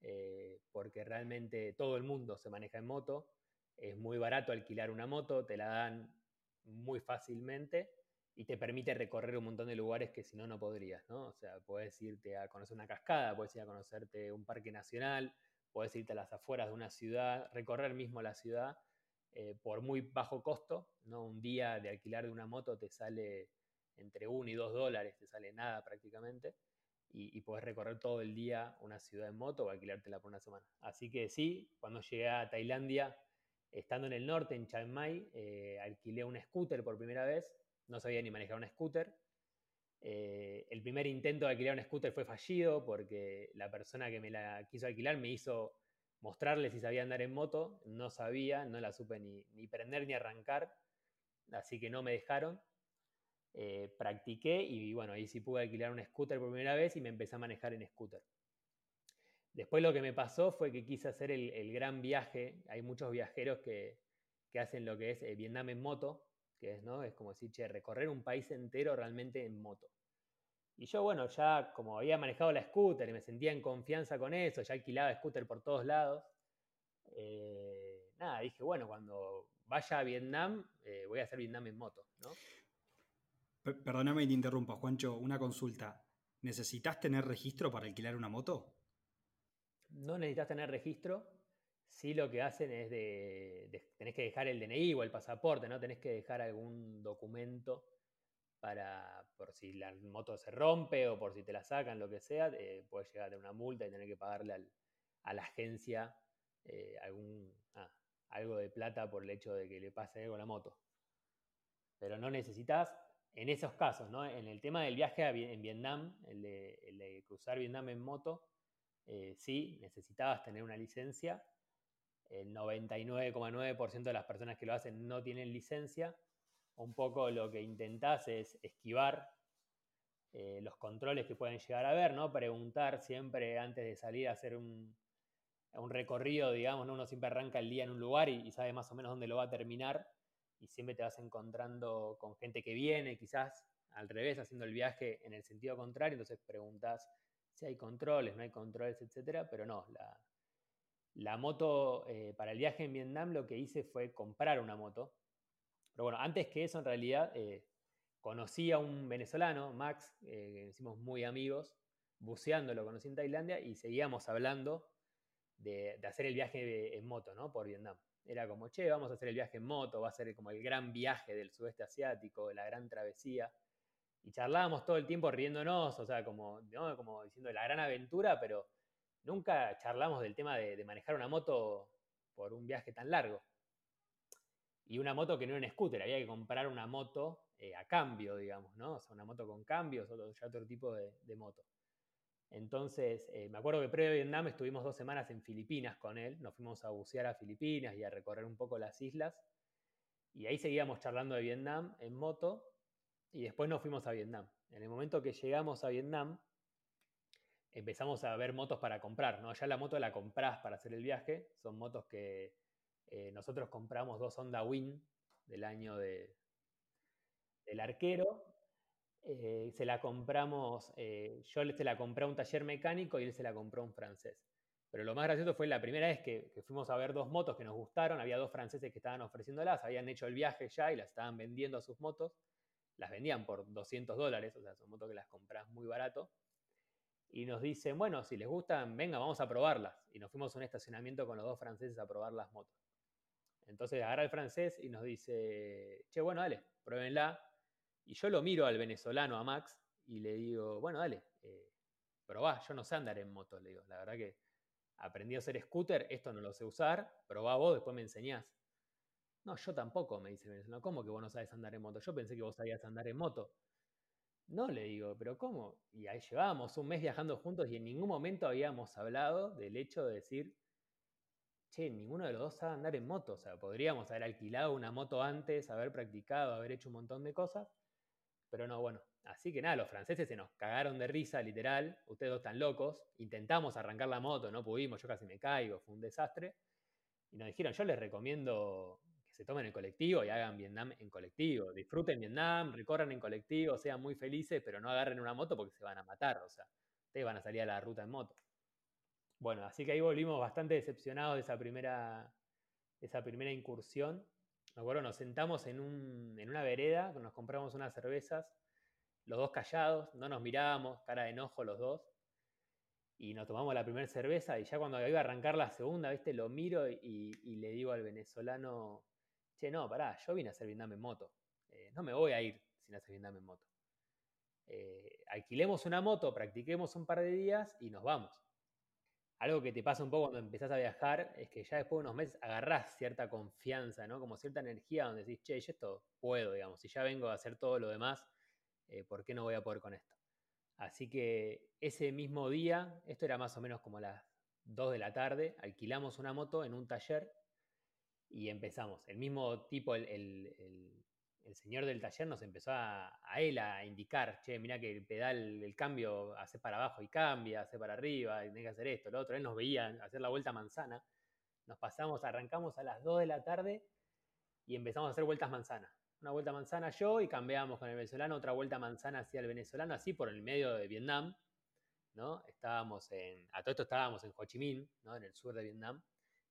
eh, porque realmente todo el mundo se maneja en moto. Es muy barato alquilar una moto, te la dan muy fácilmente y te permite recorrer un montón de lugares que si no, no podrías, ¿no? O sea, puedes irte a conocer una cascada, puedes ir a conocerte un parque nacional, puedes irte a las afueras de una ciudad, recorrer mismo la ciudad eh, por muy bajo costo, ¿no? Un día de alquilar de una moto te sale entre 1 y 2 dólares, te sale nada prácticamente, y, y podés recorrer todo el día una ciudad en moto o alquilártela por una semana. Así que sí, cuando llegué a Tailandia, estando en el norte, en Chiang Mai, eh, alquilé un scooter por primera vez, no sabía ni manejar un scooter. Eh, el primer intento de alquilar un scooter fue fallido porque la persona que me la quiso alquilar me hizo mostrarle si sabía andar en moto, no sabía, no la supe ni, ni prender ni arrancar, así que no me dejaron. Eh, practiqué y bueno, ahí sí pude alquilar un scooter por primera vez y me empecé a manejar en scooter. Después lo que me pasó fue que quise hacer el, gran viaje. Hay muchos viajeros que, que hacen lo que es eh, Vietnam en moto, que es, ¿no? es como decir, che, recorrer un país entero realmente en moto. Y yo, bueno, ya como había manejado la scooter y me sentía en confianza con eso, ya alquilaba scooter por todos lados, eh, nada, dije, bueno, cuando vaya a Vietnam, eh, voy a hacer Vietnam en moto, ¿no? Perdóname y te interrumpa, Juancho, una consulta. ¿Necesitas tener registro para alquilar una moto? No necesitas tener registro. Sí lo que hacen es de, tenés que dejar el DNI o el pasaporte, ¿no? Tenés que dejar algún documento para, por si la moto se rompe o por si te la sacan, lo que sea, eh, puedes llegar a una multa y tener que pagarle a la agencia eh, algún, ah, algo de plata por el hecho de que le pase algo a la moto. Pero no necesitas, en esos casos, ¿no? en el tema del viaje a, en Vietnam, el de, cruzar Vietnam en moto, eh, sí, necesitabas tener una licencia. El 99,9% de las personas que lo hacen no tienen licencia un poco lo que intentás es esquivar eh, los controles que pueden llegar a ver, ¿no? Preguntar siempre antes de salir a hacer un, recorrido, digamos, ¿no? uno siempre arranca el día en un lugar y, sabe más o menos dónde lo va a terminar y siempre te vas encontrando con gente que viene, quizás al revés, haciendo el viaje en el sentido contrario, entonces preguntas si hay controles, no hay controles, etcétera, pero no, la, la moto eh, para el viaje en Vietnam lo que hice fue comprar una moto, pero bueno, antes que eso, en realidad, eh, conocí a un venezolano, Max, eh, que hicimos muy amigos, buceando lo conocí en Tailandia y seguíamos hablando de, de hacer el viaje en moto, ¿no? Por Vietnam. Era como, che, vamos a hacer el viaje en moto, va a ser como el gran viaje del sudeste asiático, la gran travesía. Y charlábamos todo el tiempo riéndonos, o sea, como, ¿no? como diciendo la gran aventura, pero nunca charlamos del tema de, manejar una moto por un viaje tan largo y una moto que no era un scooter, había que comprar una moto eh, a cambio, digamos, ¿no? O sea, una moto con cambios, otro, ya otro tipo de moto. Entonces, eh, me acuerdo que previo a Vietnam estuvimos dos semanas en Filipinas con él, nos fuimos a bucear a Filipinas y a recorrer un poco las islas, y ahí seguíamos charlando de Vietnam en moto, y después nos fuimos a Vietnam. En el momento que llegamos a Vietnam, empezamos a ver motos para comprar, ¿no? Ya la moto la comprás para hacer el viaje, son motos que eh, nosotros compramos dos Honda Win del año de, del arquero. Eh, se la compramos, eh, yo se la compré a un taller mecánico y él se la compró a un francés. Pero lo más gracioso fue la primera vez que, fuimos a ver dos motos que nos gustaron, había dos franceses que estaban ofreciéndolas, habían hecho el viaje ya y las estaban vendiendo a sus motos, las vendían por 200 dólares, o sea, son motos que las compras muy barato. Y nos dicen, bueno, si les gustan, venga, vamos a probarlas. Y nos fuimos a un estacionamiento con los dos franceses a probar las motos. Entonces agarra el francés y nos dice, che, bueno, dale, pruébenla. Y yo lo miro al venezolano, a Max, y le digo, bueno, dale, eh, probá, yo no sé andar en moto, le digo. La verdad que aprendí a hacer scooter, esto no lo sé usar, probá vos, después me enseñás. No, yo tampoco, me dice el venezolano. ¿Cómo que vos no sabes andar en moto? Yo pensé que vos sabías andar en moto. No, le digo, pero ¿cómo? Y ahí llevábamos un mes viajando juntos y en ningún momento habíamos hablado del hecho de decir, che, ninguno de los dos sabe andar en moto. O sea, podríamos haber alquilado una moto antes, haber practicado, haber hecho un montón de cosas, pero no, bueno. Así que nada, los franceses se nos cagaron de risa, literal. Ustedes dos están locos. Intentamos arrancar la moto, no pudimos, yo casi me caigo, fue un desastre. Y nos dijeron, yo les recomiendo que se tomen el colectivo y hagan Vietnam en colectivo. Disfruten Vietnam, recorran en colectivo, sean muy felices, pero no agarren una moto porque se van a matar. O sea, ustedes van a salir a la ruta en moto. Bueno, así que ahí volvimos bastante decepcionados de esa primera, esa primera incursión. Me acuerdo, nos sentamos en, una vereda, nos compramos unas cervezas, los dos callados, no nos mirábamos, cara de enojo los dos, y nos tomamos la primera cerveza y ya cuando iba a arrancar la segunda, ¿viste? Lo miro y, le digo al venezolano, che, no, pará, yo vine a hacer Vietnam en moto, eh, no me voy a ir sin hacer Vietnam en moto. Eh, alquilemos una moto, practiquemos un par de días y nos vamos algo que te pasa un poco cuando empezás a viajar es que ya después de unos meses agarrás cierta confianza, ¿no? Como cierta energía donde decís, che, yo esto puedo, digamos, si ya vengo a hacer todo lo demás, eh, ¿por qué no voy a poder con esto? Así que ese mismo día, esto era más o menos como las 2 de la tarde, alquilamos una moto en un taller y empezamos. El mismo tipo, el, el señor del taller nos empezó a, él a indicar, che, mira que el pedal, el cambio, hace para abajo y cambia, hace para arriba, y tenés que hacer esto, lo otro. Él nos veía hacer la vuelta manzana. Nos pasamos, arrancamos a las 2 de la tarde y empezamos a hacer vueltas manzana. Una vuelta manzana yo y cambiamos con el venezolano, otra vuelta manzana hacia el venezolano, así por el medio de Vietnam. ¿no? Estábamos en, a todo esto estábamos en Ho Chi Minh, ¿no? en el sur de Vietnam.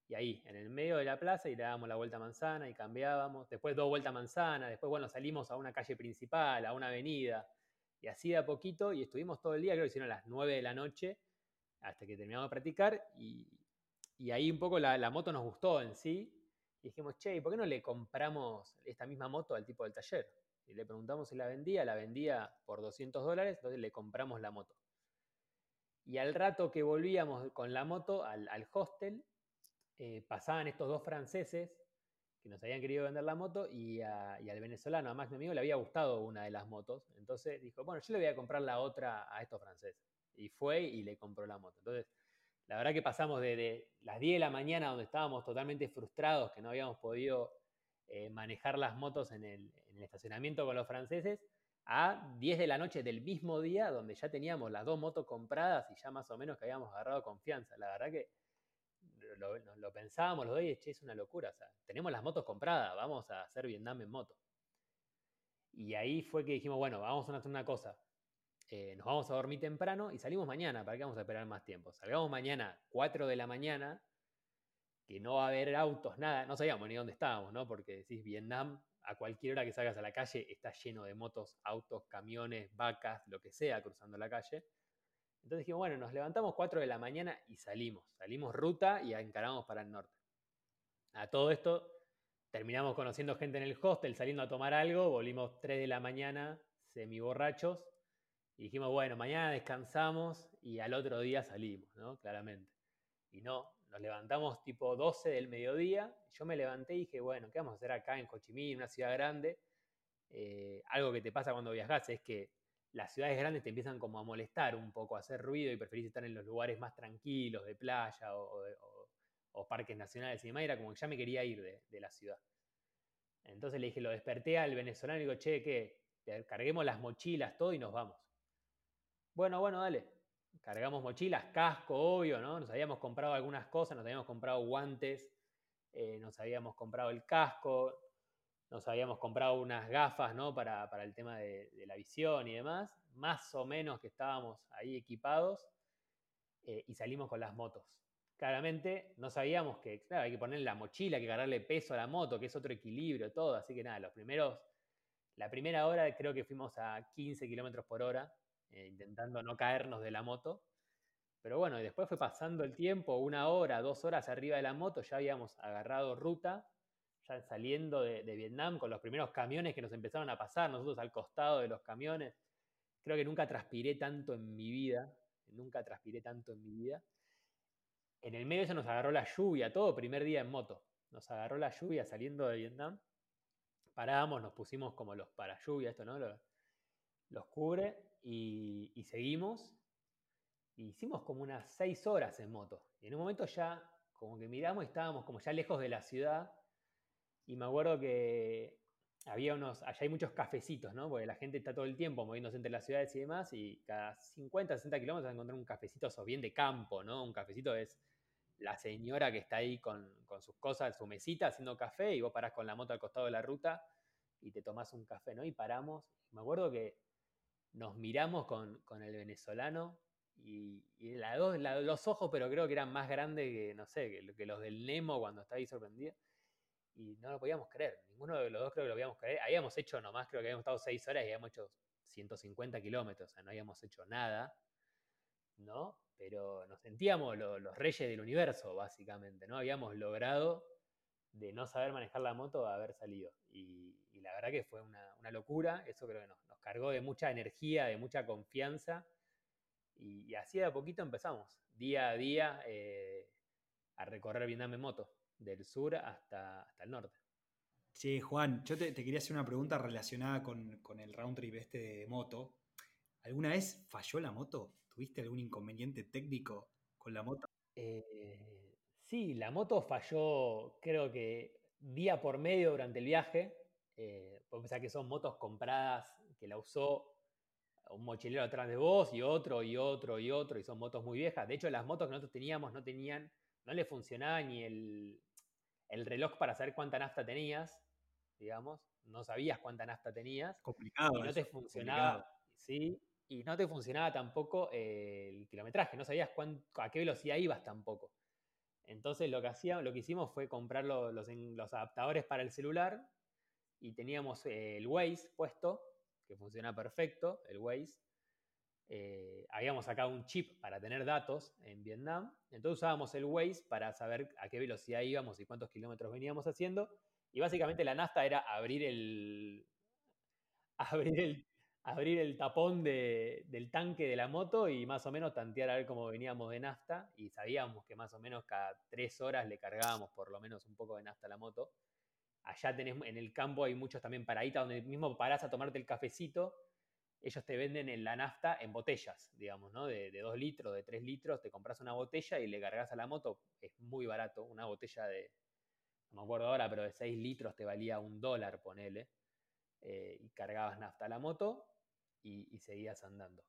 Y ahí, en el medio de la plaza, y le dábamos la vuelta manzana y cambiábamos. Después dos vueltas manzana, después, bueno, salimos a una calle principal, a una avenida. Y así de a poquito, y estuvimos todo el día, creo que hicieron a las 9 de la noche, hasta que terminamos de practicar. Y, ahí un poco la, moto nos gustó en sí. Y dijimos, che, ¿por qué no le compramos esta misma moto al tipo del taller? Y le preguntamos si la vendía, la vendía por 200 dólares, entonces le compramos la moto. Y al rato que volvíamos con la moto al, al hostel, eh, pasaban estos dos franceses que nos habían querido vender la moto y, al venezolano, además mi amigo, le había gustado una de las motos. Entonces dijo, bueno, yo le voy a comprar la otra a estos franceses. Y fue y le compró la moto. Entonces, la verdad que pasamos de, las 10 de la mañana, donde estábamos totalmente frustrados, que no habíamos podido eh, manejar las motos en el, en el estacionamiento con los franceses, a 10 de la noche del mismo día, donde ya teníamos las dos motos compradas y ya más o menos que habíamos agarrado confianza. La verdad que lo, lo, pensábamos los dos y es una locura. O sea, tenemos las motos compradas, vamos a hacer Vietnam en moto. Y ahí fue que dijimos, bueno, vamos a hacer una cosa. Eh, nos vamos a dormir temprano y salimos mañana, ¿para qué vamos a esperar más tiempo? Salgamos mañana 4 de la mañana, que no va a haber autos, nada, no sabíamos ni dónde estábamos, ¿no? Porque decís Vietnam, a cualquier hora que salgas a la calle está lleno de motos, autos, camiones, vacas, lo que sea cruzando la calle. Entonces dijimos, bueno, nos levantamos 4 de la mañana y salimos. Salimos ruta y encaramos para el norte. A todo esto terminamos conociendo gente en el hostel, saliendo a tomar algo, volvimos 3 de la mañana, semi borrachos, y dijimos, bueno, mañana descansamos y al otro día salimos, ¿no? Claramente. Y no, nos levantamos tipo 12 del mediodía, yo me levanté y dije, bueno, ¿qué vamos a hacer acá en Ho Chi Minh, una ciudad grande? Eh, algo que te pasa cuando viajas es que las ciudades grandes te empiezan como a molestar un poco, a hacer ruido y preferís estar en los lugares más tranquilos, de playa o, parques nacionales y demás, era como que ya me quería ir de, la ciudad. Entonces le dije, lo desperté al venezolano y digo, che, ¿qué? Carguemos las mochilas, todo y nos vamos. Bueno, bueno, dale. Cargamos mochilas, casco, obvio, ¿no? Nos habíamos comprado algunas cosas, nos habíamos comprado guantes, eh, nos habíamos comprado el casco, nos habíamos comprado unas gafas, ¿no? Para, el tema de, la visión y demás, más o menos que estábamos ahí equipados eh, y salimos con las motos. Claramente no sabíamos que, claro, hay que poner la mochila, hay que agarrarle peso a la moto, que es otro equilibrio, todo, así que nada, los primeros, la primera hora creo que fuimos a 15 kilómetros por hora, eh, intentando no caernos de la moto. Pero bueno, y después fue pasando el tiempo, una hora, dos horas arriba de la moto, ya habíamos agarrado ruta ya saliendo de, Vietnam con los primeros camiones que nos empezaron a pasar, nosotros al costado de los camiones. Creo que nunca transpiré tanto en mi vida, nunca transpiré tanto en mi vida. En el medio eso nos agarró la lluvia, todo primer día en moto. Nos agarró la lluvia saliendo de Vietnam. Parábamos, nos pusimos como los para lluvia, esto, ¿no? Los, cubre y, y seguimos. hicimos como unas seis horas en moto. Y en un momento ya, como que miramos y estábamos como ya lejos de la ciudad y me acuerdo que había unos, allá hay muchos cafecitos, ¿no? Porque la gente está todo el tiempo moviéndose entre las ciudades y demás, y cada 50, 60 kilómetros vas a encontrar un cafecito eso bien de campo, ¿no? Un cafecito es la señora que está ahí con, sus cosas, su mesita haciendo café, y vos parás con la moto al costado de la ruta y te tomás un café, ¿no? Y paramos. Me acuerdo que nos miramos con, el venezolano y, los ojos, pero creo que eran más grandes que, no sé, que, que los del Nemo cuando estaba ahí sorprendido y no lo podíamos creer. Ninguno de los dos creo que lo podíamos creer. Habíamos hecho nomás, creo que habíamos estado seis horas y habíamos hecho 150 kilómetros, o sea, no habíamos hecho nada, ¿no? Pero nos sentíamos los reyes del universo, básicamente, ¿no? Habíamos logrado de no saber manejar la moto a haber salido. Y, la verdad que fue una, locura, eso creo que nos, cargó de mucha energía, de mucha confianza. Y, así de a poquito empezamos, día a día, eh, a recorrer Vietnam en moto del sur hasta, hasta el norte. Sí, Juan, yo te, quería hacer una pregunta relacionada con, el round trip este de moto. ¿Alguna vez falló la moto? ¿Tuviste algún inconveniente técnico con la moto? Eh, sí, la moto falló, creo que día por medio durante el viaje. Eh, pensar que son motos compradas que la usó un mochilero atrás de vos y otro y otro y otro, y son motos muy viejas. De hecho, las motos que nosotros teníamos no tenían no le funcionaba ni el, reloj para saber cuánta nafta tenías, digamos, no sabías cuánta nafta tenías. Complicado. Y no te funcionaba, sí, y no te funcionaba tampoco el kilometraje, no sabías a qué velocidad ibas tampoco. Entonces lo que, lo que hicimos fue comprar los, los, adaptadores para el celular y teníamos el Waze puesto, que funciona perfecto, el Waze, eh, habíamos sacado un chip para tener datos en Vietnam, entonces usábamos el Waze para saber a qué velocidad íbamos y cuántos kilómetros veníamos haciendo, y básicamente la nafta era abrir el, (laughs) abrir el, abrir el tapón del tanque de la moto y más o menos tantear a ver cómo veníamos de nafta, y sabíamos que más o menos cada tres horas le cargábamos por lo menos un poco de nafta a la moto. Allá tenés, en el campo hay muchos también paraditas donde mismo parás a tomarte el cafecito ellos te venden en la nafta en botellas, digamos, ¿no? De, de 2 litros, de 3 litros, te compras una botella y le cargas a la moto, es muy barato, una botella de, no me acuerdo ahora, pero de 6 litros te valía un dólar, ponele, eh, y cargabas nafta a la moto y, seguías andando.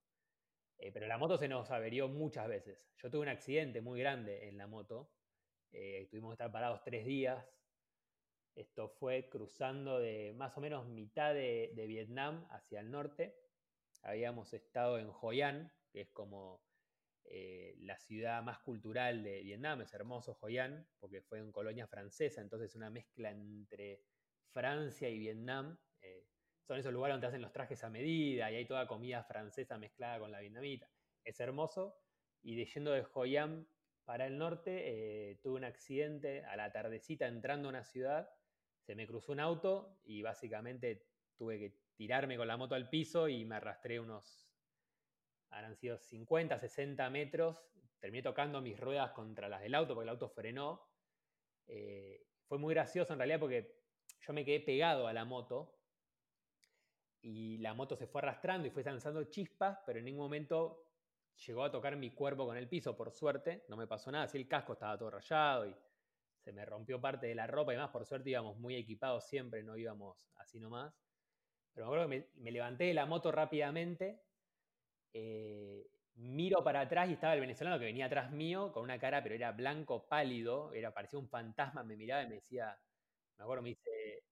Eh, pero la moto se nos averió muchas veces. Yo tuve un accidente muy grande en la moto, eh, tuvimos que estar parados tres días, esto fue cruzando de más o menos mitad de Vietnam hacia el norte habíamos estado en Hoi An, que es como eh, la ciudad más cultural de Vietnam, es hermoso Hoi An, porque fue en colonia francesa, entonces una mezcla entre Francia y Vietnam. Eh, son esos lugares donde hacen los trajes a medida y hay toda comida francesa mezclada con la vietnamita. Es hermoso. Y de yendo de Hoi An para el norte, eh, tuve un accidente a la tardecita entrando a una ciudad. Se me cruzó un auto y básicamente tuve que tirarme con la moto al piso y me arrastré unos, habrán sido 50, 60 metros, terminé tocando mis ruedas contra las del auto porque el auto frenó. Eh, fue muy gracioso en realidad porque yo me quedé pegado a la moto y la moto se fue arrastrando y fue lanzando chispas, pero en ningún momento llegó a tocar mi cuerpo con el piso, por suerte, no me pasó nada, así el casco estaba todo rayado y se me rompió parte de la ropa y más, por suerte íbamos muy equipados siempre, no íbamos así nomás. Pero me acuerdo que me, levanté de la moto rápidamente, eh, miro para atrás y estaba el venezolano que venía atrás mío con una cara, pero era blanco, pálido, era, parecía un fantasma, me miraba y me decía, me acuerdo, me dice,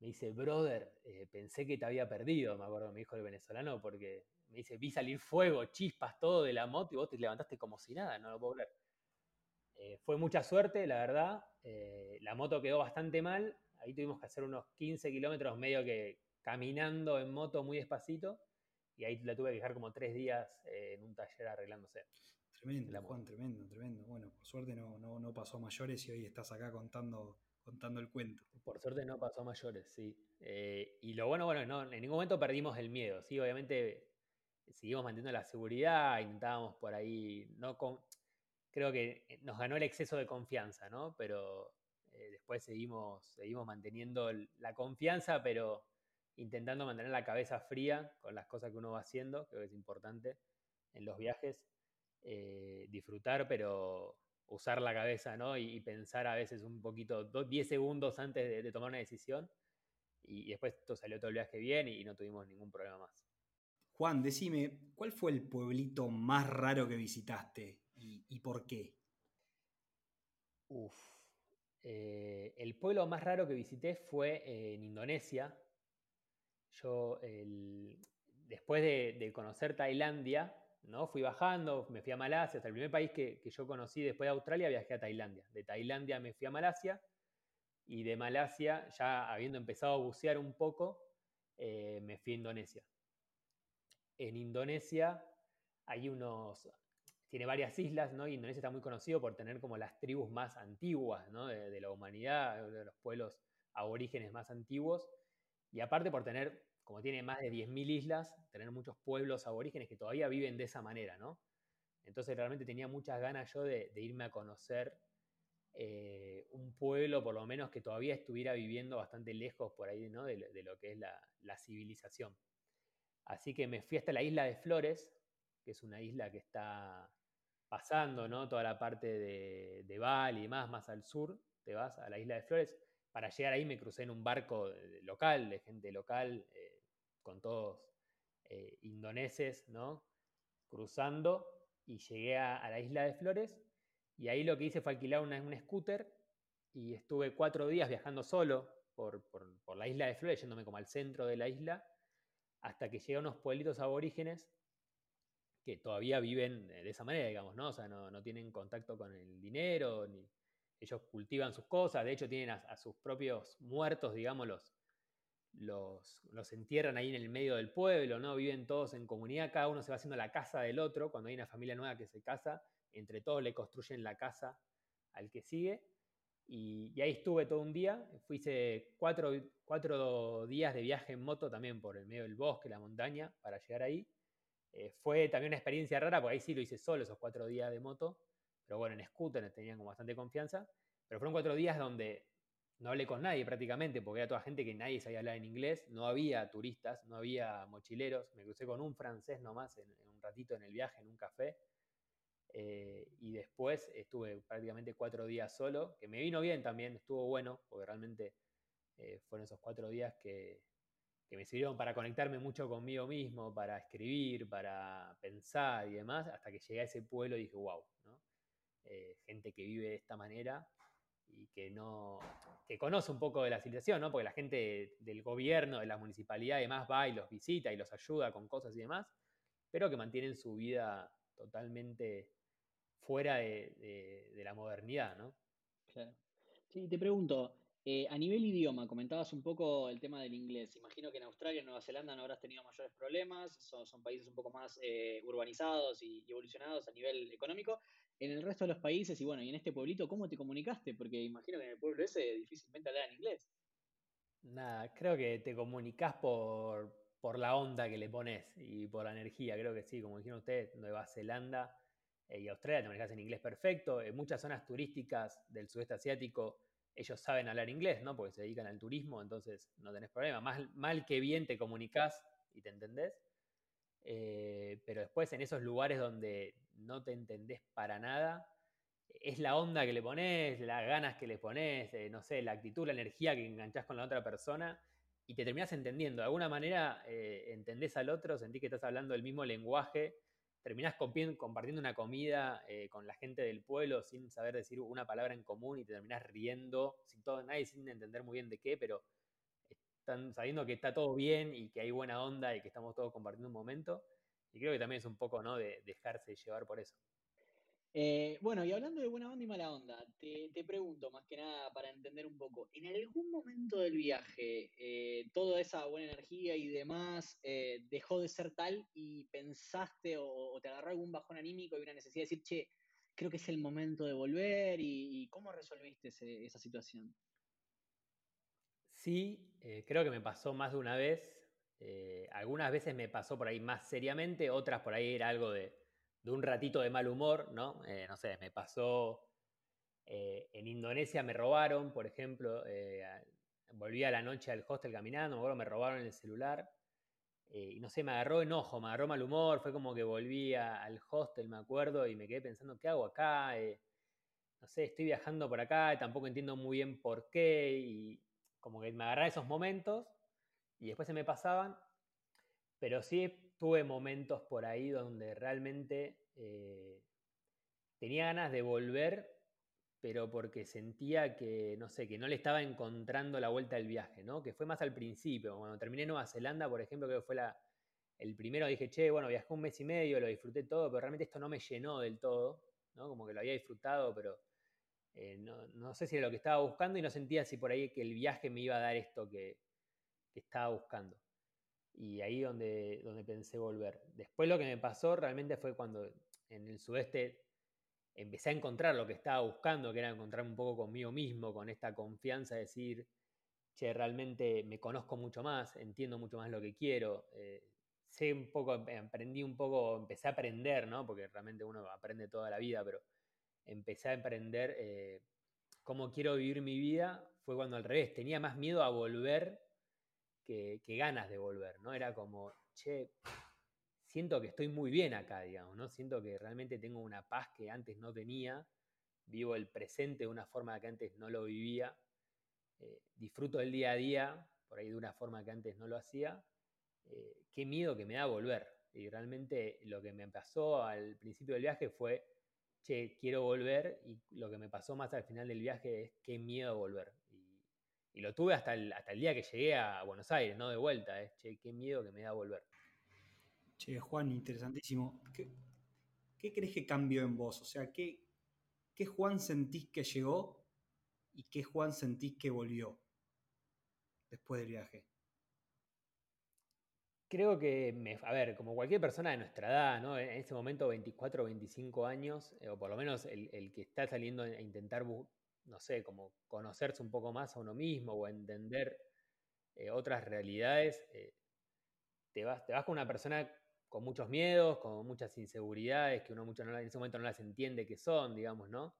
me dice, brother, eh, pensé que te había perdido, me acuerdo, me dijo el venezolano, porque me dice, vi salir fuego, chispas, todo de la moto y vos te levantaste como si nada, no lo puedo creer. Eh, fue mucha suerte, la verdad. La moto quedó bastante mal. Ahí tuvimos que hacer unos 15 kilómetros medio que caminando en moto muy despacito. Y ahí la tuve que dejar como tres días en un taller arreglándose. Tremendo, Juan, tremendo, tremendo. Bueno, por suerte no, no, no pasó a mayores y hoy estás acá contando contando el cuento. Por suerte no pasó a mayores, sí. Eh, y lo bueno, bueno, no, en ningún momento perdimos el miedo, sí, obviamente seguimos manteniendo la seguridad, intentábamos por ahí, no con, creo que nos ganó el exceso de confianza, ¿no? Pero eh, después seguimos, seguimos manteniendo la confianza, pero intentando mantener la cabeza fría con las cosas que uno va haciendo, creo que es importante en los viajes, eh, disfrutar, pero usar la cabeza, ¿no? Y, pensar a veces un poquito, 10 segundos antes de, tomar una decisión. Y, después todo salió todo el viaje bien y, no tuvimos ningún problema más. Juan, decime, ¿cuál fue el pueblito más raro que visitaste y, por qué? Uf. Eh, el pueblo más raro que visité fue en Indonesia. Yo, después de conocer Tailandia, ¿no? Fui bajando, me fui a Malasia, el primer país que, yo conocí después de Australia, viajé a Tailandia. De Tailandia me fui a Malasia y de Malasia, ya habiendo empezado a bucear un poco, eh, me fui a Indonesia. En Indonesia hay unos, tiene varias islas, ¿no? Indonesia está muy conocido por tener como las tribus más antiguas, ¿no? de la humanidad, de los pueblos aborígenes más antiguos, y aparte por tener como tiene más de 10.000 islas, tener muchos pueblos aborígenes que todavía viven de esa manera, ¿no? Entonces realmente tenía muchas ganas yo de, irme a conocer eh, un pueblo, por lo menos, que todavía estuviera viviendo bastante lejos por ahí, ¿no? De, lo que es la, civilización. Así que me fui hasta la isla de Flores, que es una isla que está pasando, ¿no? Toda la parte de, de Bali y más, más al sur, te vas a la isla de Flores. Para llegar ahí me crucé en un barco local, de gente local, eh, con todos eh, indoneses, ¿no? Cruzando y llegué a, la isla de Flores y ahí lo que hice fue alquilar un scooter y estuve cuatro días viajando solo por, la isla de Flores, yéndome como al centro de la isla, hasta que llegué a unos pueblitos aborígenes que todavía viven de esa manera, digamos, ¿no? O sea, no, tienen contacto con el dinero, ni ellos cultivan sus cosas, de hecho tienen a, sus propios muertos, digámoslos, los, los, entierran ahí en el medio del pueblo, ¿no? Viven todos en comunidad, cada uno se va haciendo la casa del otro, cuando hay una familia nueva que se casa, entre todos le construyen la casa al que sigue. Y, ahí estuve todo un día, hice cuatro, cuatro, días de viaje en moto también por el medio del bosque, la montaña, para llegar ahí. Eh, fue también una experiencia rara, porque ahí sí lo hice solo esos cuatro días de moto, pero bueno, en scooter tenían bastante confianza. Pero fueron cuatro días donde no hablé con nadie prácticamente, porque era toda gente que nadie sabía hablar en inglés, no había turistas, no había mochileros, me crucé con un francés nomás en, un ratito en el viaje, en un café, eh, y después estuve prácticamente cuatro días solo, que me vino bien también, estuvo bueno, porque realmente eh, fueron esos cuatro días que, me sirvieron para conectarme mucho conmigo mismo, para escribir, para pensar y demás, hasta que llegué a ese pueblo y dije, wow, eh, gente que vive de esta manera y que no que conoce un poco de la civilización, ¿no? Porque la gente del gobierno, de la municipalidad y demás va y los visita y los ayuda con cosas y demás, pero que mantienen su vida totalmente fuera de, la modernidad, ¿no? Claro. Sí, te pregunto, eh, a nivel idioma, comentabas un poco el tema del inglés. Imagino que en Australia, en Nueva Zelanda no habrás tenido mayores problemas, son, países un poco más eh, urbanizados y, evolucionados a nivel económico, en el resto de los países y bueno, y en este pueblito, ¿cómo te comunicaste? Porque imagino que en el pueblo ese difícilmente hablan inglés. Nada, creo que te comunicas por, por la onda que le pones y por la energía, creo que sí, como dijeron ustedes, Nueva Zelanda eh, y Australia te comunicas en inglés perfecto. En muchas zonas turísticas del sudeste asiático ellos saben hablar inglés, ¿no? Porque se dedican al turismo, entonces no tenés problema. Mal, mal que bien te comunicas y te entendés. Eh, pero después en esos lugares donde no te entendés para nada, es la onda que le pones, las ganas que le pones, eh, no sé, la actitud, la energía que enganchás con la otra persona y te terminás entendiendo. De alguna manera eh, entendés al otro, sentís que estás hablando el mismo lenguaje, terminás compartiendo una comida con la gente del pueblo sin saber decir una palabra en común y te terminás riendo, sin todo, nadie sin entender muy bien de qué, pero sabiendo que está todo bien y que hay buena onda y que estamos todos compartiendo un momento. Y creo que también es un poco, ¿no? De dejarse llevar por eso. Eh, bueno, y hablando de buena onda y mala onda, te, pregunto más que nada para entender un poco, ¿en algún momento del viaje eh, toda esa buena energía y demás eh, dejó de ser tal y pensaste o, te agarró algún bajón anímico y una necesidad de decir, che, creo que es el momento de volver y, cómo resolviste esa situación? Sí, creo que me pasó más de una vez. Algunas veces me pasó por ahí más seriamente, otras por ahí era algo de un ratito de mal humor, ¿no? Eh, no sé, me pasó eh, en Indonesia, me robaron, por ejemplo, eh, volví a la noche al hostel caminando, me me robaron el celular. y no sé, me agarró enojo, me agarró mal humor, fue como que volví al hostel, me acuerdo, y me quedé pensando, ¿qué hago acá? no sé, estoy viajando por acá, tampoco entiendo muy bien por qué, y como que me agarraba esos momentos, y después se me pasaban, pero sí tuve momentos por ahí donde realmente eh, tenía ganas de volver, pero porque sentía que, no sé, que no le estaba encontrando la vuelta del viaje, ¿no? Que fue más al principio. Cuando terminé Nueva Zelanda, por ejemplo, que fue la, el primero, dije, che, bueno, viajé un mes y medio, lo disfruté todo, pero realmente esto no me llenó del todo, ¿no? Como que lo había disfrutado, pero eh, no, sé si era lo que estaba buscando y no sentía si por ahí que el viaje me iba a dar esto que estaba buscando y ahí donde, donde pensé volver. Después lo que me pasó realmente fue cuando en el sudeste empecé a encontrar lo que estaba buscando, que era encontrarme un poco conmigo mismo, con esta confianza de decir, che, realmente me conozco mucho más, entiendo mucho más lo que quiero, eh, sé un poco, aprendí un poco, empecé a aprender, ¿no? Porque realmente uno aprende toda la vida, pero empecé a aprender eh, cómo quiero vivir mi vida, fue cuando al revés, tenía más miedo a volver que, ganas de volver, ¿no? Era como, che, siento que estoy muy bien acá, digamos, ¿no? Siento que realmente tengo una paz que antes no tenía, vivo el presente de una forma que antes no lo vivía, eh, disfruto el día a día, por ahí de una forma que antes no lo hacía, eh, qué miedo que me da volver. Y realmente lo que me pasó al principio del viaje fue, che, quiero volver, y lo que me pasó más al final del viaje es qué miedo volver. Y lo tuve hasta el, hasta el día que llegué a Buenos Aires, no de vuelta. Eh. Che, qué miedo que me da volver. Che, Juan, interesantísimo. ¿Qué, crees que cambió en vos? O sea, ¿qué, ¿qué Juan sentís que llegó y qué Juan sentís que volvió después del viaje? Creo que, me, a ver, como cualquier persona de nuestra edad, ¿no? en ese momento 24 o 25 años, eh, o por lo menos el, el, que está saliendo a intentar no sé, como conocerse un poco más a uno mismo o entender eh, otras realidades, eh, te, vas, te vas con una persona con muchos miedos, con muchas inseguridades, que uno mucho en ese momento no las entiende que son, digamos, ¿no?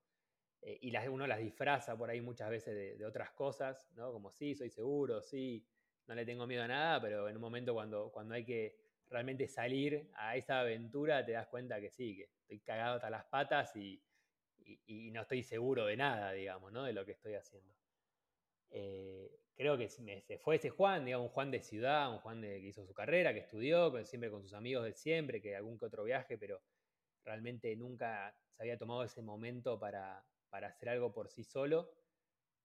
Eh, y las, uno las disfraza por ahí muchas veces de, otras cosas, ¿no? Como sí, soy seguro, sí, no le tengo miedo a nada, pero en un momento cuando, cuando hay que realmente salir a esa aventura, te das cuenta que sí, que estoy cagado hasta las patas y, y, no estoy seguro de nada, digamos, ¿no? De lo que estoy haciendo. Eh, creo que fue ese Juan, digamos, un Juan de ciudad, un Juan que hizo su carrera, que estudió, siempre con sus amigos de siempre, que algún que otro viaje, pero realmente nunca se había tomado ese momento para, hacer algo por sí solo,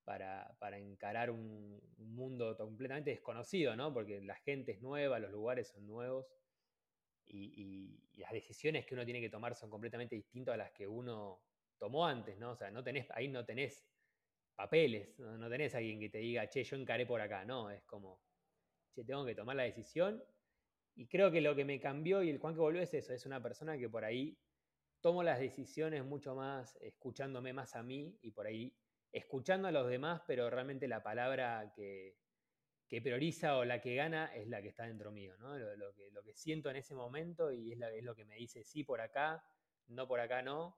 para, encarar un, mundo completamente desconocido, ¿no? Porque la gente es nueva, los lugares son nuevos y, las decisiones que uno tiene que tomar son completamente distintas a las que uno tomó antes, ¿no? O sea, no tenés, ahí no tenés papeles, no, tenés alguien que te diga, che, yo encaré por acá, no, es como, che, tengo que tomar la decisión. Y creo que lo que me cambió y el Juan que volvió es eso, es una persona que por ahí tomo las decisiones mucho más escuchándome más a mí y por ahí escuchando a los demás, pero realmente la palabra que, prioriza o la que gana es la que está dentro mío, ¿no? Lo, que, lo que, siento en ese momento y es, es, lo que me dice sí por acá, no por acá no,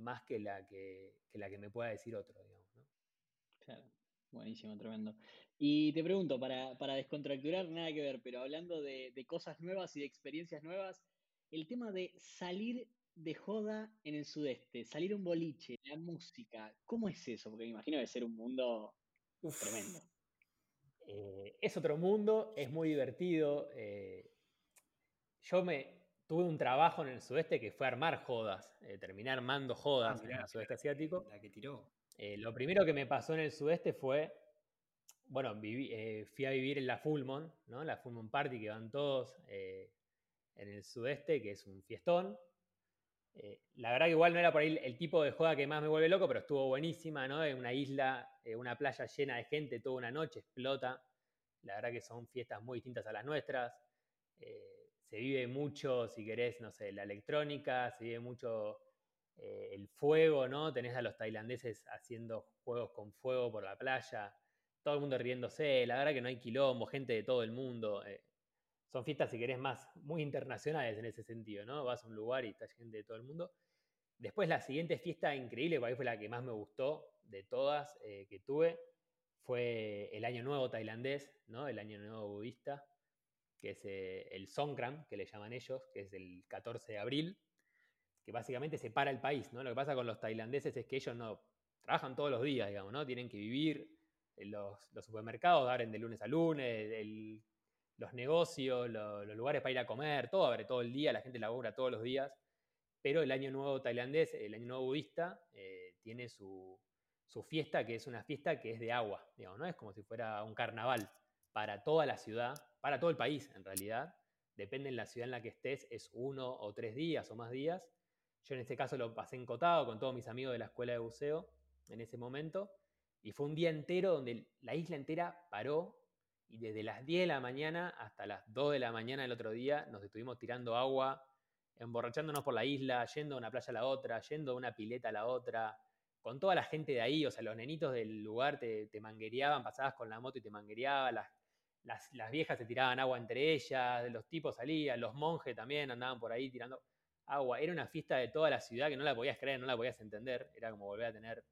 más que la que, la que me pueda decir otro, digamos. ¿no? Claro, buenísimo, tremendo. Y te pregunto, para, para descontracturar, nada que ver, pero hablando de, cosas nuevas y de experiencias nuevas, el tema de salir de joda en el sudeste, salir un boliche, la música, ¿cómo es eso? Porque me imagino que ser un mundo tremendo. Eh, es otro mundo, es muy divertido. Eh, yo me, tuve un trabajo en el sudeste que fue armar jodas, eh, terminar armando jodas ah, en el sudeste asiático. La que tiró. Eh, lo primero que me pasó en el sudeste fue bueno, eh, fui a vivir en la Full Moon, ¿no? La Full Moon Party que van todos eh, en el sudeste, que es un fiestón. La verdad que igual no era por ahí el tipo de joda que más me vuelve loco, pero estuvo buenísima, ¿no? En una isla, una playa llena de gente toda una noche, explota. La verdad que son fiestas muy distintas a las nuestras. Se vive mucho, si querés, no sé, la electrónica, se vive mucho el fuego, ¿no? Tenés a los tailandeses haciendo juegos con fuego por la playa todo el mundo riéndose, la verdad que no hay quilombo, gente de todo el mundo. Eh, son fiestas, si querés, más muy internacionales en ese sentido, ¿no? Vas a un lugar y está gente de todo el mundo. Después la siguiente fiesta increíble, que fue la que más me gustó de todas eh, que tuve, fue el Año Nuevo tailandés, ¿no? El Año Nuevo budista, que es eh, el Songkran, que le llaman ellos, que es el 14 de abril, que básicamente separa el país, ¿no? Lo que pasa con los tailandeses es que ellos no trabajan todos los días, digamos, ¿no? Tienen que vivir, los, supermercados abren de lunes a lunes, los negocios, los lugares para ir a comer, todo abre todo el día, la gente labura todos los días, pero el Año Nuevo tailandés, el Año Nuevo budista, eh, tiene su, fiesta, que es una fiesta que es de agua, digamos, ¿no? Es como si fuera un carnaval para toda la ciudad, para todo el país en realidad, depende de la ciudad en la que estés, es uno o tres días o más días. Yo en este caso lo pasé encotado con todos mis amigos de la escuela de buceo en ese momento. Y fue un día entero donde la isla entera paró y desde las 10 de la mañana hasta las 2 de la mañana del otro día nos estuvimos tirando agua, emborrachándonos por la isla, yendo de una playa a la otra, yendo de una pileta a la otra, con toda la gente de ahí, o sea, los nenitos del lugar te, te manguereaban, pasabas con la moto y te manguereaban, las, las, las, viejas se tiraban agua entre ellas, los tipos salían, los monjes también andaban por ahí tirando agua. Era una fiesta de toda la ciudad que no la podías creer, no la podías entender, era como volver a tener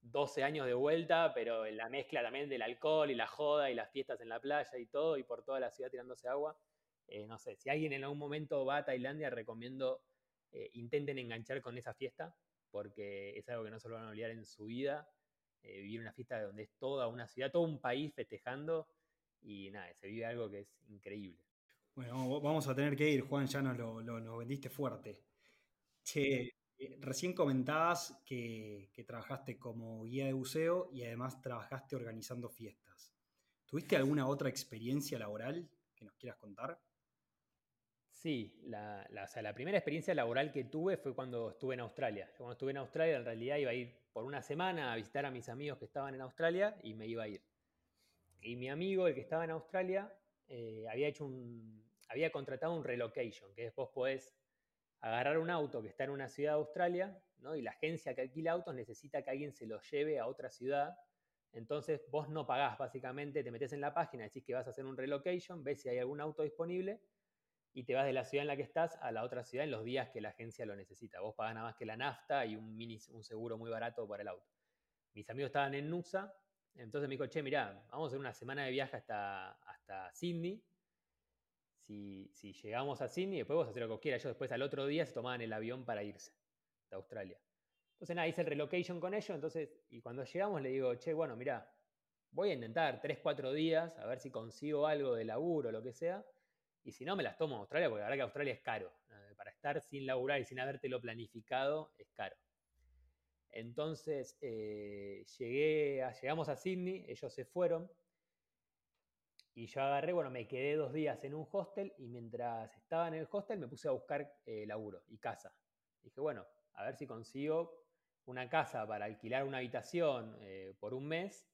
12 años de vuelta, pero la mezcla también del alcohol y la joda y las fiestas en la playa y todo, y por toda la ciudad tirándose agua. Eh, no sé, si alguien en algún momento va a Tailandia, recomiendo eh, intenten enganchar con esa fiesta, porque es algo que no se lo van a olvidar en su vida. Eh, vivir una fiesta donde es toda una ciudad, todo un país festejando, y nada, se vive algo que es increíble. Bueno, vamos a tener que ir, Juan, ya nos lo, lo vendiste fuerte. Che, eh, recién comentabas que, trabajaste como guía de buceo y además trabajaste organizando fiestas. ¿Tuviste alguna otra experiencia laboral que nos quieras contar? Sí, la, primera experiencia laboral que tuve fue cuando estuve en Australia. cuando estuve en Australia en realidad iba a ir por una semana a visitar a mis amigos que estaban en Australia y me iba a ir. Y mi amigo, el que estaba en Australia, eh, había hecho un, había contratado un relocation, que después podés agarrar un auto que está en una ciudad de Australia, ¿no? y la agencia que alquila autos necesita que alguien se los lleve a otra ciudad. Entonces vos no pagás, básicamente te metes en la página, decís que vas a hacer un relocation, ves si hay algún auto disponible y te vas de la ciudad en la que estás a la otra ciudad en los días que la agencia lo necesita. Vos pagás nada más que la nafta y un, mini, un seguro muy barato para el auto. Mis amigos estaban en Nusa, entonces me dijo, che, mirá, vamos a hacer una semana de viaje hasta, hasta Sydney, si, llegamos a Sydney, después vos hacer lo que quieras. Ellos después al otro día se tomaban el avión para irse de Australia. Entonces nada, hice el relocation con ellos, entonces, y cuando llegamos le digo, che, bueno, mira, voy a intentar 3, 4 días a ver si consigo algo de laburo o lo que sea, y si no me las tomo a Australia, porque la verdad que Australia es caro. Para estar sin laburar y sin habértelo planificado, es caro. Entonces, eh, llegué llegamos a Sydney, ellos se fueron, y yo agarré, bueno, me quedé dos días en un hostel y mientras estaba en el hostel me puse a buscar eh, laburo y casa. Dije, bueno, a ver si consigo una casa para alquilar una habitación eh, por un mes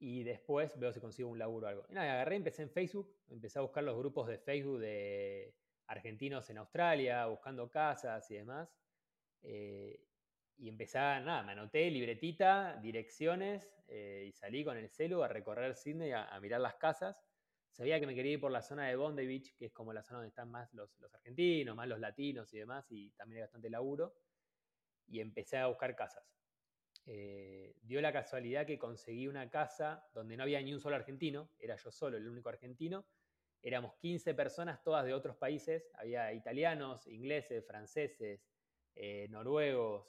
y después veo si consigo un laburo o algo. Y nada, agarré, empecé en Facebook, empecé a buscar los grupos de Facebook de argentinos en Australia, buscando casas y demás. Eh, y empecé, nada, me anoté libretita, direcciones eh, y salí con el celu a recorrer Sydney, a, mirar las casas. Sabía que me quería ir por la zona de Bondi Beach, que es como la zona donde están más los, argentinos, más los latinos y demás, y también hay bastante laburo. Y empecé a buscar casas. Eh, dio la casualidad que conseguí una casa donde no había ni un solo argentino, era yo solo el único argentino. Éramos 15 personas, todas de otros países. Había italianos, ingleses, franceses, eh, noruegos,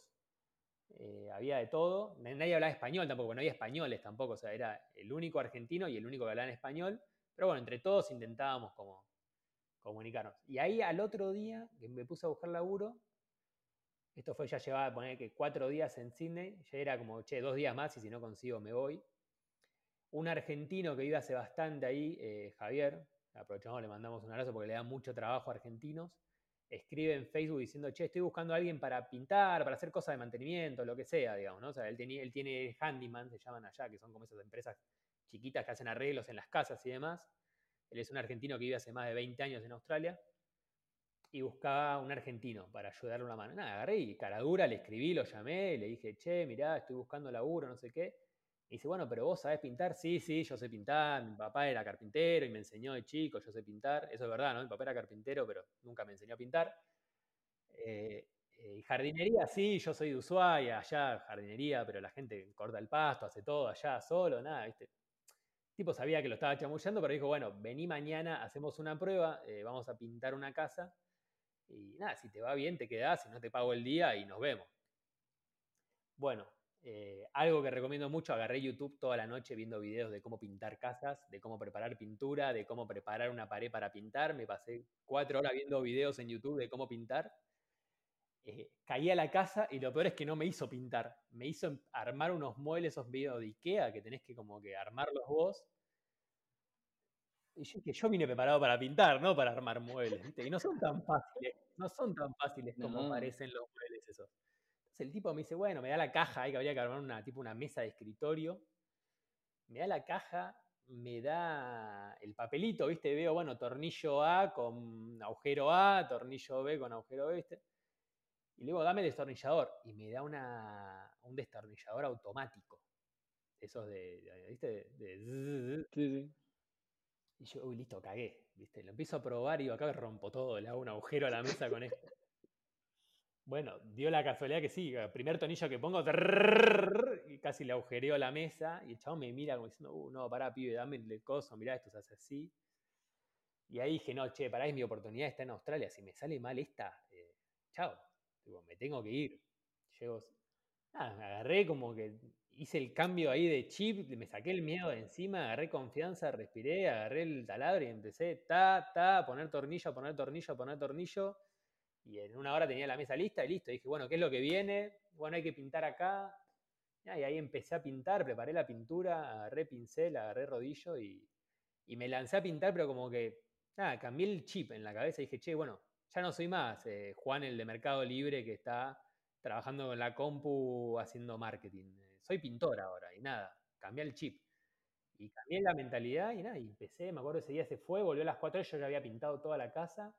eh, había de todo. Nadie hablaba español tampoco, no había españoles tampoco, o sea, era el único argentino y el único que hablaba en español. Pero bueno, entre todos intentábamos comunicarnos. Y ahí al otro día que me puse a buscar laburo, esto fue ya llevaba, poner que cuatro días en Sydney, ya era como, che, dos días más y si no consigo me voy. un argentino que vive hace bastante ahí, eh, Javier, aprovechamos, le mandamos un abrazo porque le da mucho trabajo a argentinos, escribe en Facebook diciendo, che, estoy buscando a alguien para pintar, para hacer cosas de mantenimiento, lo que sea, digamos, ¿no? O él, él tiene handyman, se llaman allá, que son como esas empresas chiquitas que hacen arreglos en las casas y demás. Él es un argentino que vive hace más de 20 años en Australia y buscaba un argentino para ayudarle una mano. Nada, agarré y cara dura, le escribí, lo llamé, le dije, che, mirá, estoy buscando laburo, no sé qué. Y dice, bueno, pero vos sabés pintar. Sí, sí, yo sé pintar. Mi papá era carpintero y me enseñó de chico, yo sé pintar. Eso es verdad, ¿no? Mi papá era carpintero, pero nunca me enseñó a pintar. Eh, eh, jardinería, sí, yo soy de Ushuaia, allá jardinería, pero la gente corta el pasto, hace todo allá solo, nada, ¿viste? El tipo sabía que lo estaba chamullando, pero dijo, bueno, vení mañana, hacemos una prueba, eh, vamos a pintar una casa. Y nada, si te va bien, te quedás, si no te pago el día y nos vemos. Bueno, eh, algo que recomiendo mucho, agarré YouTube toda la noche viendo videos de cómo pintar casas, de cómo preparar pintura, de cómo preparar una pared para pintar. Me pasé cuatro horas viendo videos en YouTube de cómo pintar. Eh, caí a la casa y lo peor es que no me hizo pintar. Me hizo armar unos muebles, esos videos de Ikea, que tenés que como que armarlos vos. Y yo que yo vine preparado para pintar, no para armar muebles, ¿viste? Y no son tan fáciles, no son tan fáciles (laughs) como parecen los muebles esos el tipo me dice, bueno, me da la caja, hay que habría que armar una, tipo una mesa de escritorio. Me da la caja, me da el papelito, ¿viste? Veo, bueno, tornillo A con agujero A, tornillo B con agujero B, ¿viste? Y luego dame el destornillador. Y me da una, un destornillador automático. Esos de, ¿viste? De, sí, sí. Y yo, uy, listo, cagué, ¿viste? Lo empiezo a probar y digo, acá me rompo todo, le hago un agujero a la mesa con esto. Bueno, dio la casualidad que sí, primer tonillo que pongo, y casi le agujereo la mesa, y el chabón me mira como diciendo, uh, no, pará, pibe, dame el coso, mirá, esto se hace así. Y ahí dije, no, che, pará, es mi oportunidad, está en Australia, si me sale mal esta, eh, chao, me tengo que ir. Llego, nada, me agarré como que hice el cambio ahí de chip, me saqué el miedo de encima, agarré confianza, respiré, agarré el taladro y empecé, ta, ta, poner tornillo, poner tornillo, poner tornillo y en una hora tenía la mesa lista y listo. dije, bueno, ¿qué es lo que viene? Bueno, hay que pintar acá. Y ahí empecé a pintar, preparé la pintura, agarré pincel, agarré rodillo y, me lancé a pintar, pero como que, nada, cambié el chip en la cabeza y dije, che, bueno, ya no soy más eh, Juan, el de Mercado Libre, que está trabajando con la compu haciendo marketing. Soy pintor ahora y nada, cambié el chip. Y cambié la mentalidad y nada, y empecé, me acuerdo ese día se fue, volvió a las 4 yo ya había pintado toda la casa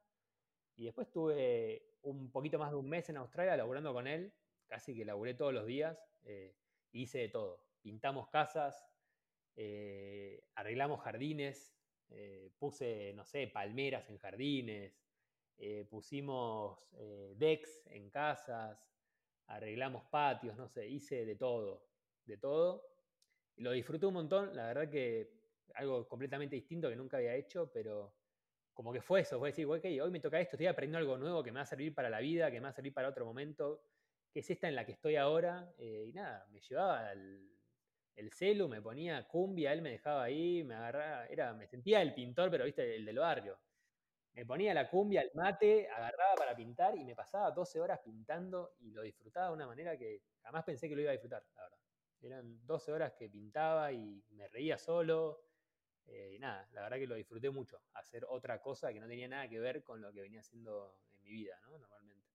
y después estuve un poquito más de un mes en Australia laburando con él, casi que laburé todos los días, eh, hice de todo. Pintamos casas, eh, arreglamos jardines, eh, puse, no sé, palmeras en jardines, pusimos decks en casas, arreglamos patios, no sé, hice de todo, de todo. Lo disfruté un montón, la verdad que algo completamente distinto que nunca había hecho, pero como que fue eso, fue decir, ok, hoy me toca esto, estoy aprendiendo algo nuevo que me va a servir para la vida, que me va a servir para otro momento, que es esta en la que estoy ahora. Eh, y nada, me llevaba el, el, celu, me ponía cumbia, él me dejaba ahí, me agarraba, era, me sentía el pintor, pero viste, el del barrio. Me ponía la cumbia, el mate, agarraba para pintar y me pasaba 12 horas pintando y lo disfrutaba de una manera que jamás pensé que lo iba a disfrutar, la verdad. Eran 12 horas que pintaba y me reía solo, eh, y nada, la verdad que lo disfruté mucho, hacer otra cosa que no tenía nada que ver con lo que venía haciendo en mi vida, ¿no? Normalmente.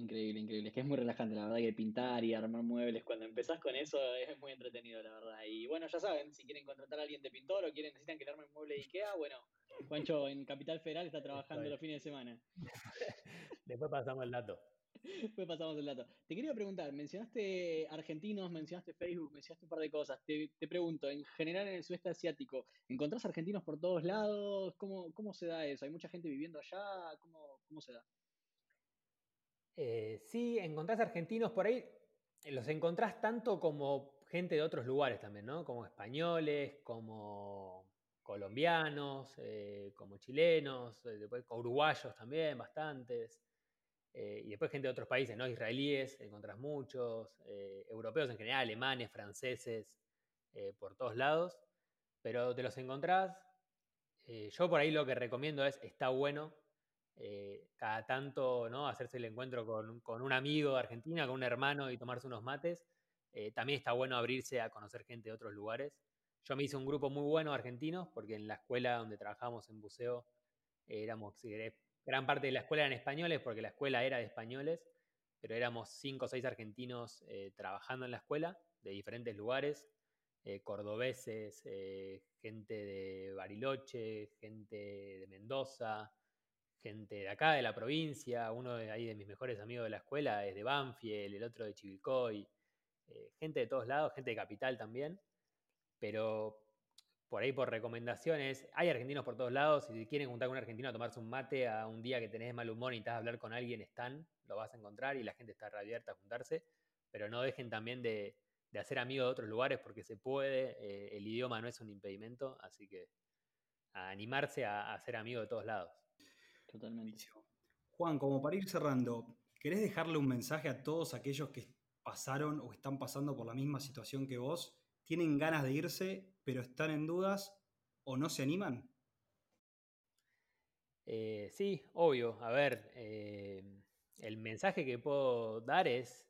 Increíble, increíble. Es que es muy relajante, la verdad, que pintar y armar muebles, cuando empezás con eso es muy entretenido, la verdad. Y bueno, ya saben, si quieren contratar a alguien de pintor o quieren necesitan que le armen mueble de Ikea, bueno, Juancho en Capital Federal está trabajando los fines de semana. (laughs) Después pasamos el dato. (laughs) Pues pasamos el dato. Te quería preguntar, mencionaste argentinos, mencionaste Facebook, mencionaste un par de cosas. Te, pregunto, en general en el sudeste asiático, ¿encontrás argentinos por todos lados? ¿Cómo, cómo se da eso? ¿Hay mucha gente viviendo allá? ¿Cómo, cómo se da? Eh, sí, encontrás argentinos por ahí. Eh, los encontrás tanto como gente de otros lugares también, ¿no? Como españoles, como colombianos, eh, como chilenos, después uruguayos también, bastantes. Eh, y después gente de otros países, ¿no? Israelíes, encontrás muchos, eh, europeos en general, alemanes, franceses, eh, por todos lados, pero te los encontrás. yo por ahí lo que recomiendo es, está bueno cada tanto, ¿no? Hacerse el encuentro con, con, un amigo de Argentina, con un hermano y tomarse unos mates. también está bueno abrirse a conocer gente de otros lugares. yo me hice un grupo muy bueno argentinos, porque en la escuela donde trabajábamos en buceo éramos, gran parte de la escuela eran españoles, porque la escuela era de españoles, pero éramos cinco o seis argentinos eh, trabajando en la escuela, de diferentes lugares, eh, cordobeses, eh, gente de Bariloche, gente de Mendoza, gente de acá, de la provincia, uno de ahí de mis mejores amigos de la escuela es de Banfield, el otro de Chivilcoy, gente de todos lados, gente de Capital también, pero por ahí por recomendaciones, hay argentinos por todos lados, si quieren juntar con un argentino a tomarse un mate a un día que tenés mal humor y estás a hablar con alguien, están, lo vas a encontrar y la gente está abierta a juntarse, pero no dejen también de, hacer amigos de otros lugares porque se puede, eh, el idioma no es un impedimento, así que a animarse a, a ser amigos de todos lados. Totalmente. Juan, como para ir cerrando, ¿querés dejarle un mensaje a todos aquellos que pasaron o están pasando por la misma situación que vos tienen ganas de irse, pero están en dudas o no se animan? Eh, sí, obvio. A ver, eh, el mensaje que puedo dar es,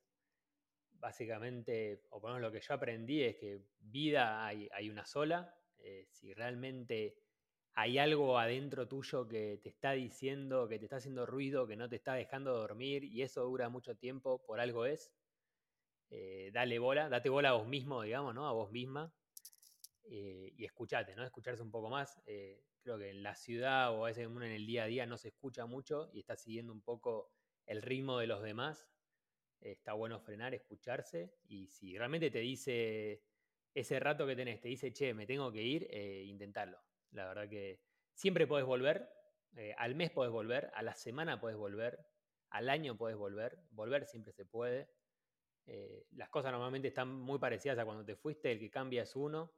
básicamente, o por lo menos lo que yo aprendí es que vida hay, una sola. Eh, si realmente hay algo adentro tuyo que te está diciendo, que te está haciendo ruido, que no te está dejando dormir y eso dura mucho tiempo, por algo es. Eh, dale bola, date bola a vos mismo, digamos, ¿no? A vos misma. Eh, y escuchate, ¿no? Escucharse un poco más. Eh, creo que en la ciudad o a veces en el día a día no se escucha mucho y está siguiendo un poco el ritmo de los demás. está bueno frenar, escucharse y si realmente te dice ese rato que tenés, te dice, che, me tengo que ir, intentarlo. La verdad que siempre podés volver, al mes podés volver, a la semana podés volver, al año podés volver, volver siempre se puede. Eh, las cosas normalmente están muy parecidas a cuando te fuiste, el que cambia es uno.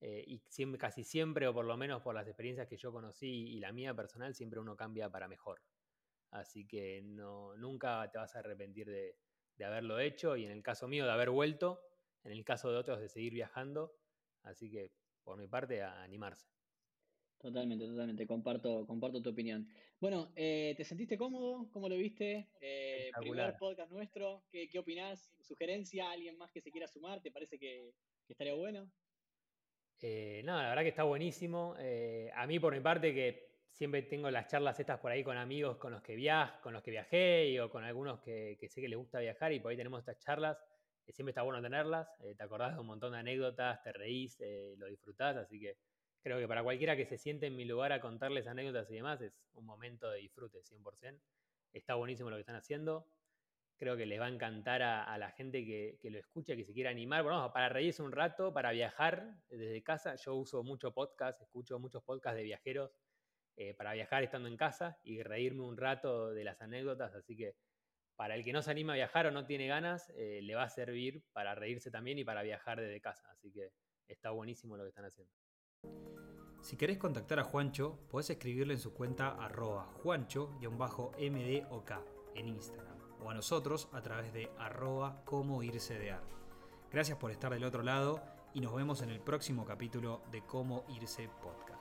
Eh, y casi siempre, o por lo menos por las experiencias que yo conocí y la mía personal, siempre uno cambia para mejor. Así que no, nunca te vas a arrepentir de, de haberlo hecho y en el caso mío de haber vuelto, en el caso de otros de seguir viajando. Así que por mi parte, animarse. Totalmente, totalmente, comparto, comparto tu opinión. Bueno, eh, ¿te sentiste cómodo? ¿Cómo lo viste? Eh, primer podcast nuestro, ¿qué, qué opinás? ¿Sugerencia? ¿Alguien más que se quiera sumar? ¿Te parece que, estaría bueno? Eh, no, la verdad que está buenísimo. Eh, a mí, por mi parte, que siempre tengo las charlas estas por ahí con amigos con los que viaj, con los que viajé o con algunos que, sé que les gusta viajar y por ahí tenemos estas charlas. siempre está bueno tenerlas. te acordás de un montón de anécdotas, te reís, lo disfrutás, así que creo que para cualquiera que se siente en mi lugar a contarles anécdotas y demás, es un momento de disfrute 100%. Está buenísimo lo que están haciendo. Creo que les va a encantar a, la gente que, lo escucha, que se quiera animar. Bueno, para reírse un rato, para viajar desde casa. Yo uso mucho podcast, escucho muchos podcasts de viajeros eh, para viajar estando en casa y reírme un rato de las anécdotas. Así que para el que no se anima a viajar o no tiene ganas, eh, le va a servir para reírse también y para viajar desde casa. Así que está buenísimo lo que están haciendo. Si querés contactar a Juancho, podés escribirle en su cuenta arroba juancho-mdok en Instagram o a nosotros a través de arroba como irse de ar. Gracias por estar del otro lado y nos vemos en el próximo capítulo de Cómo irse podcast.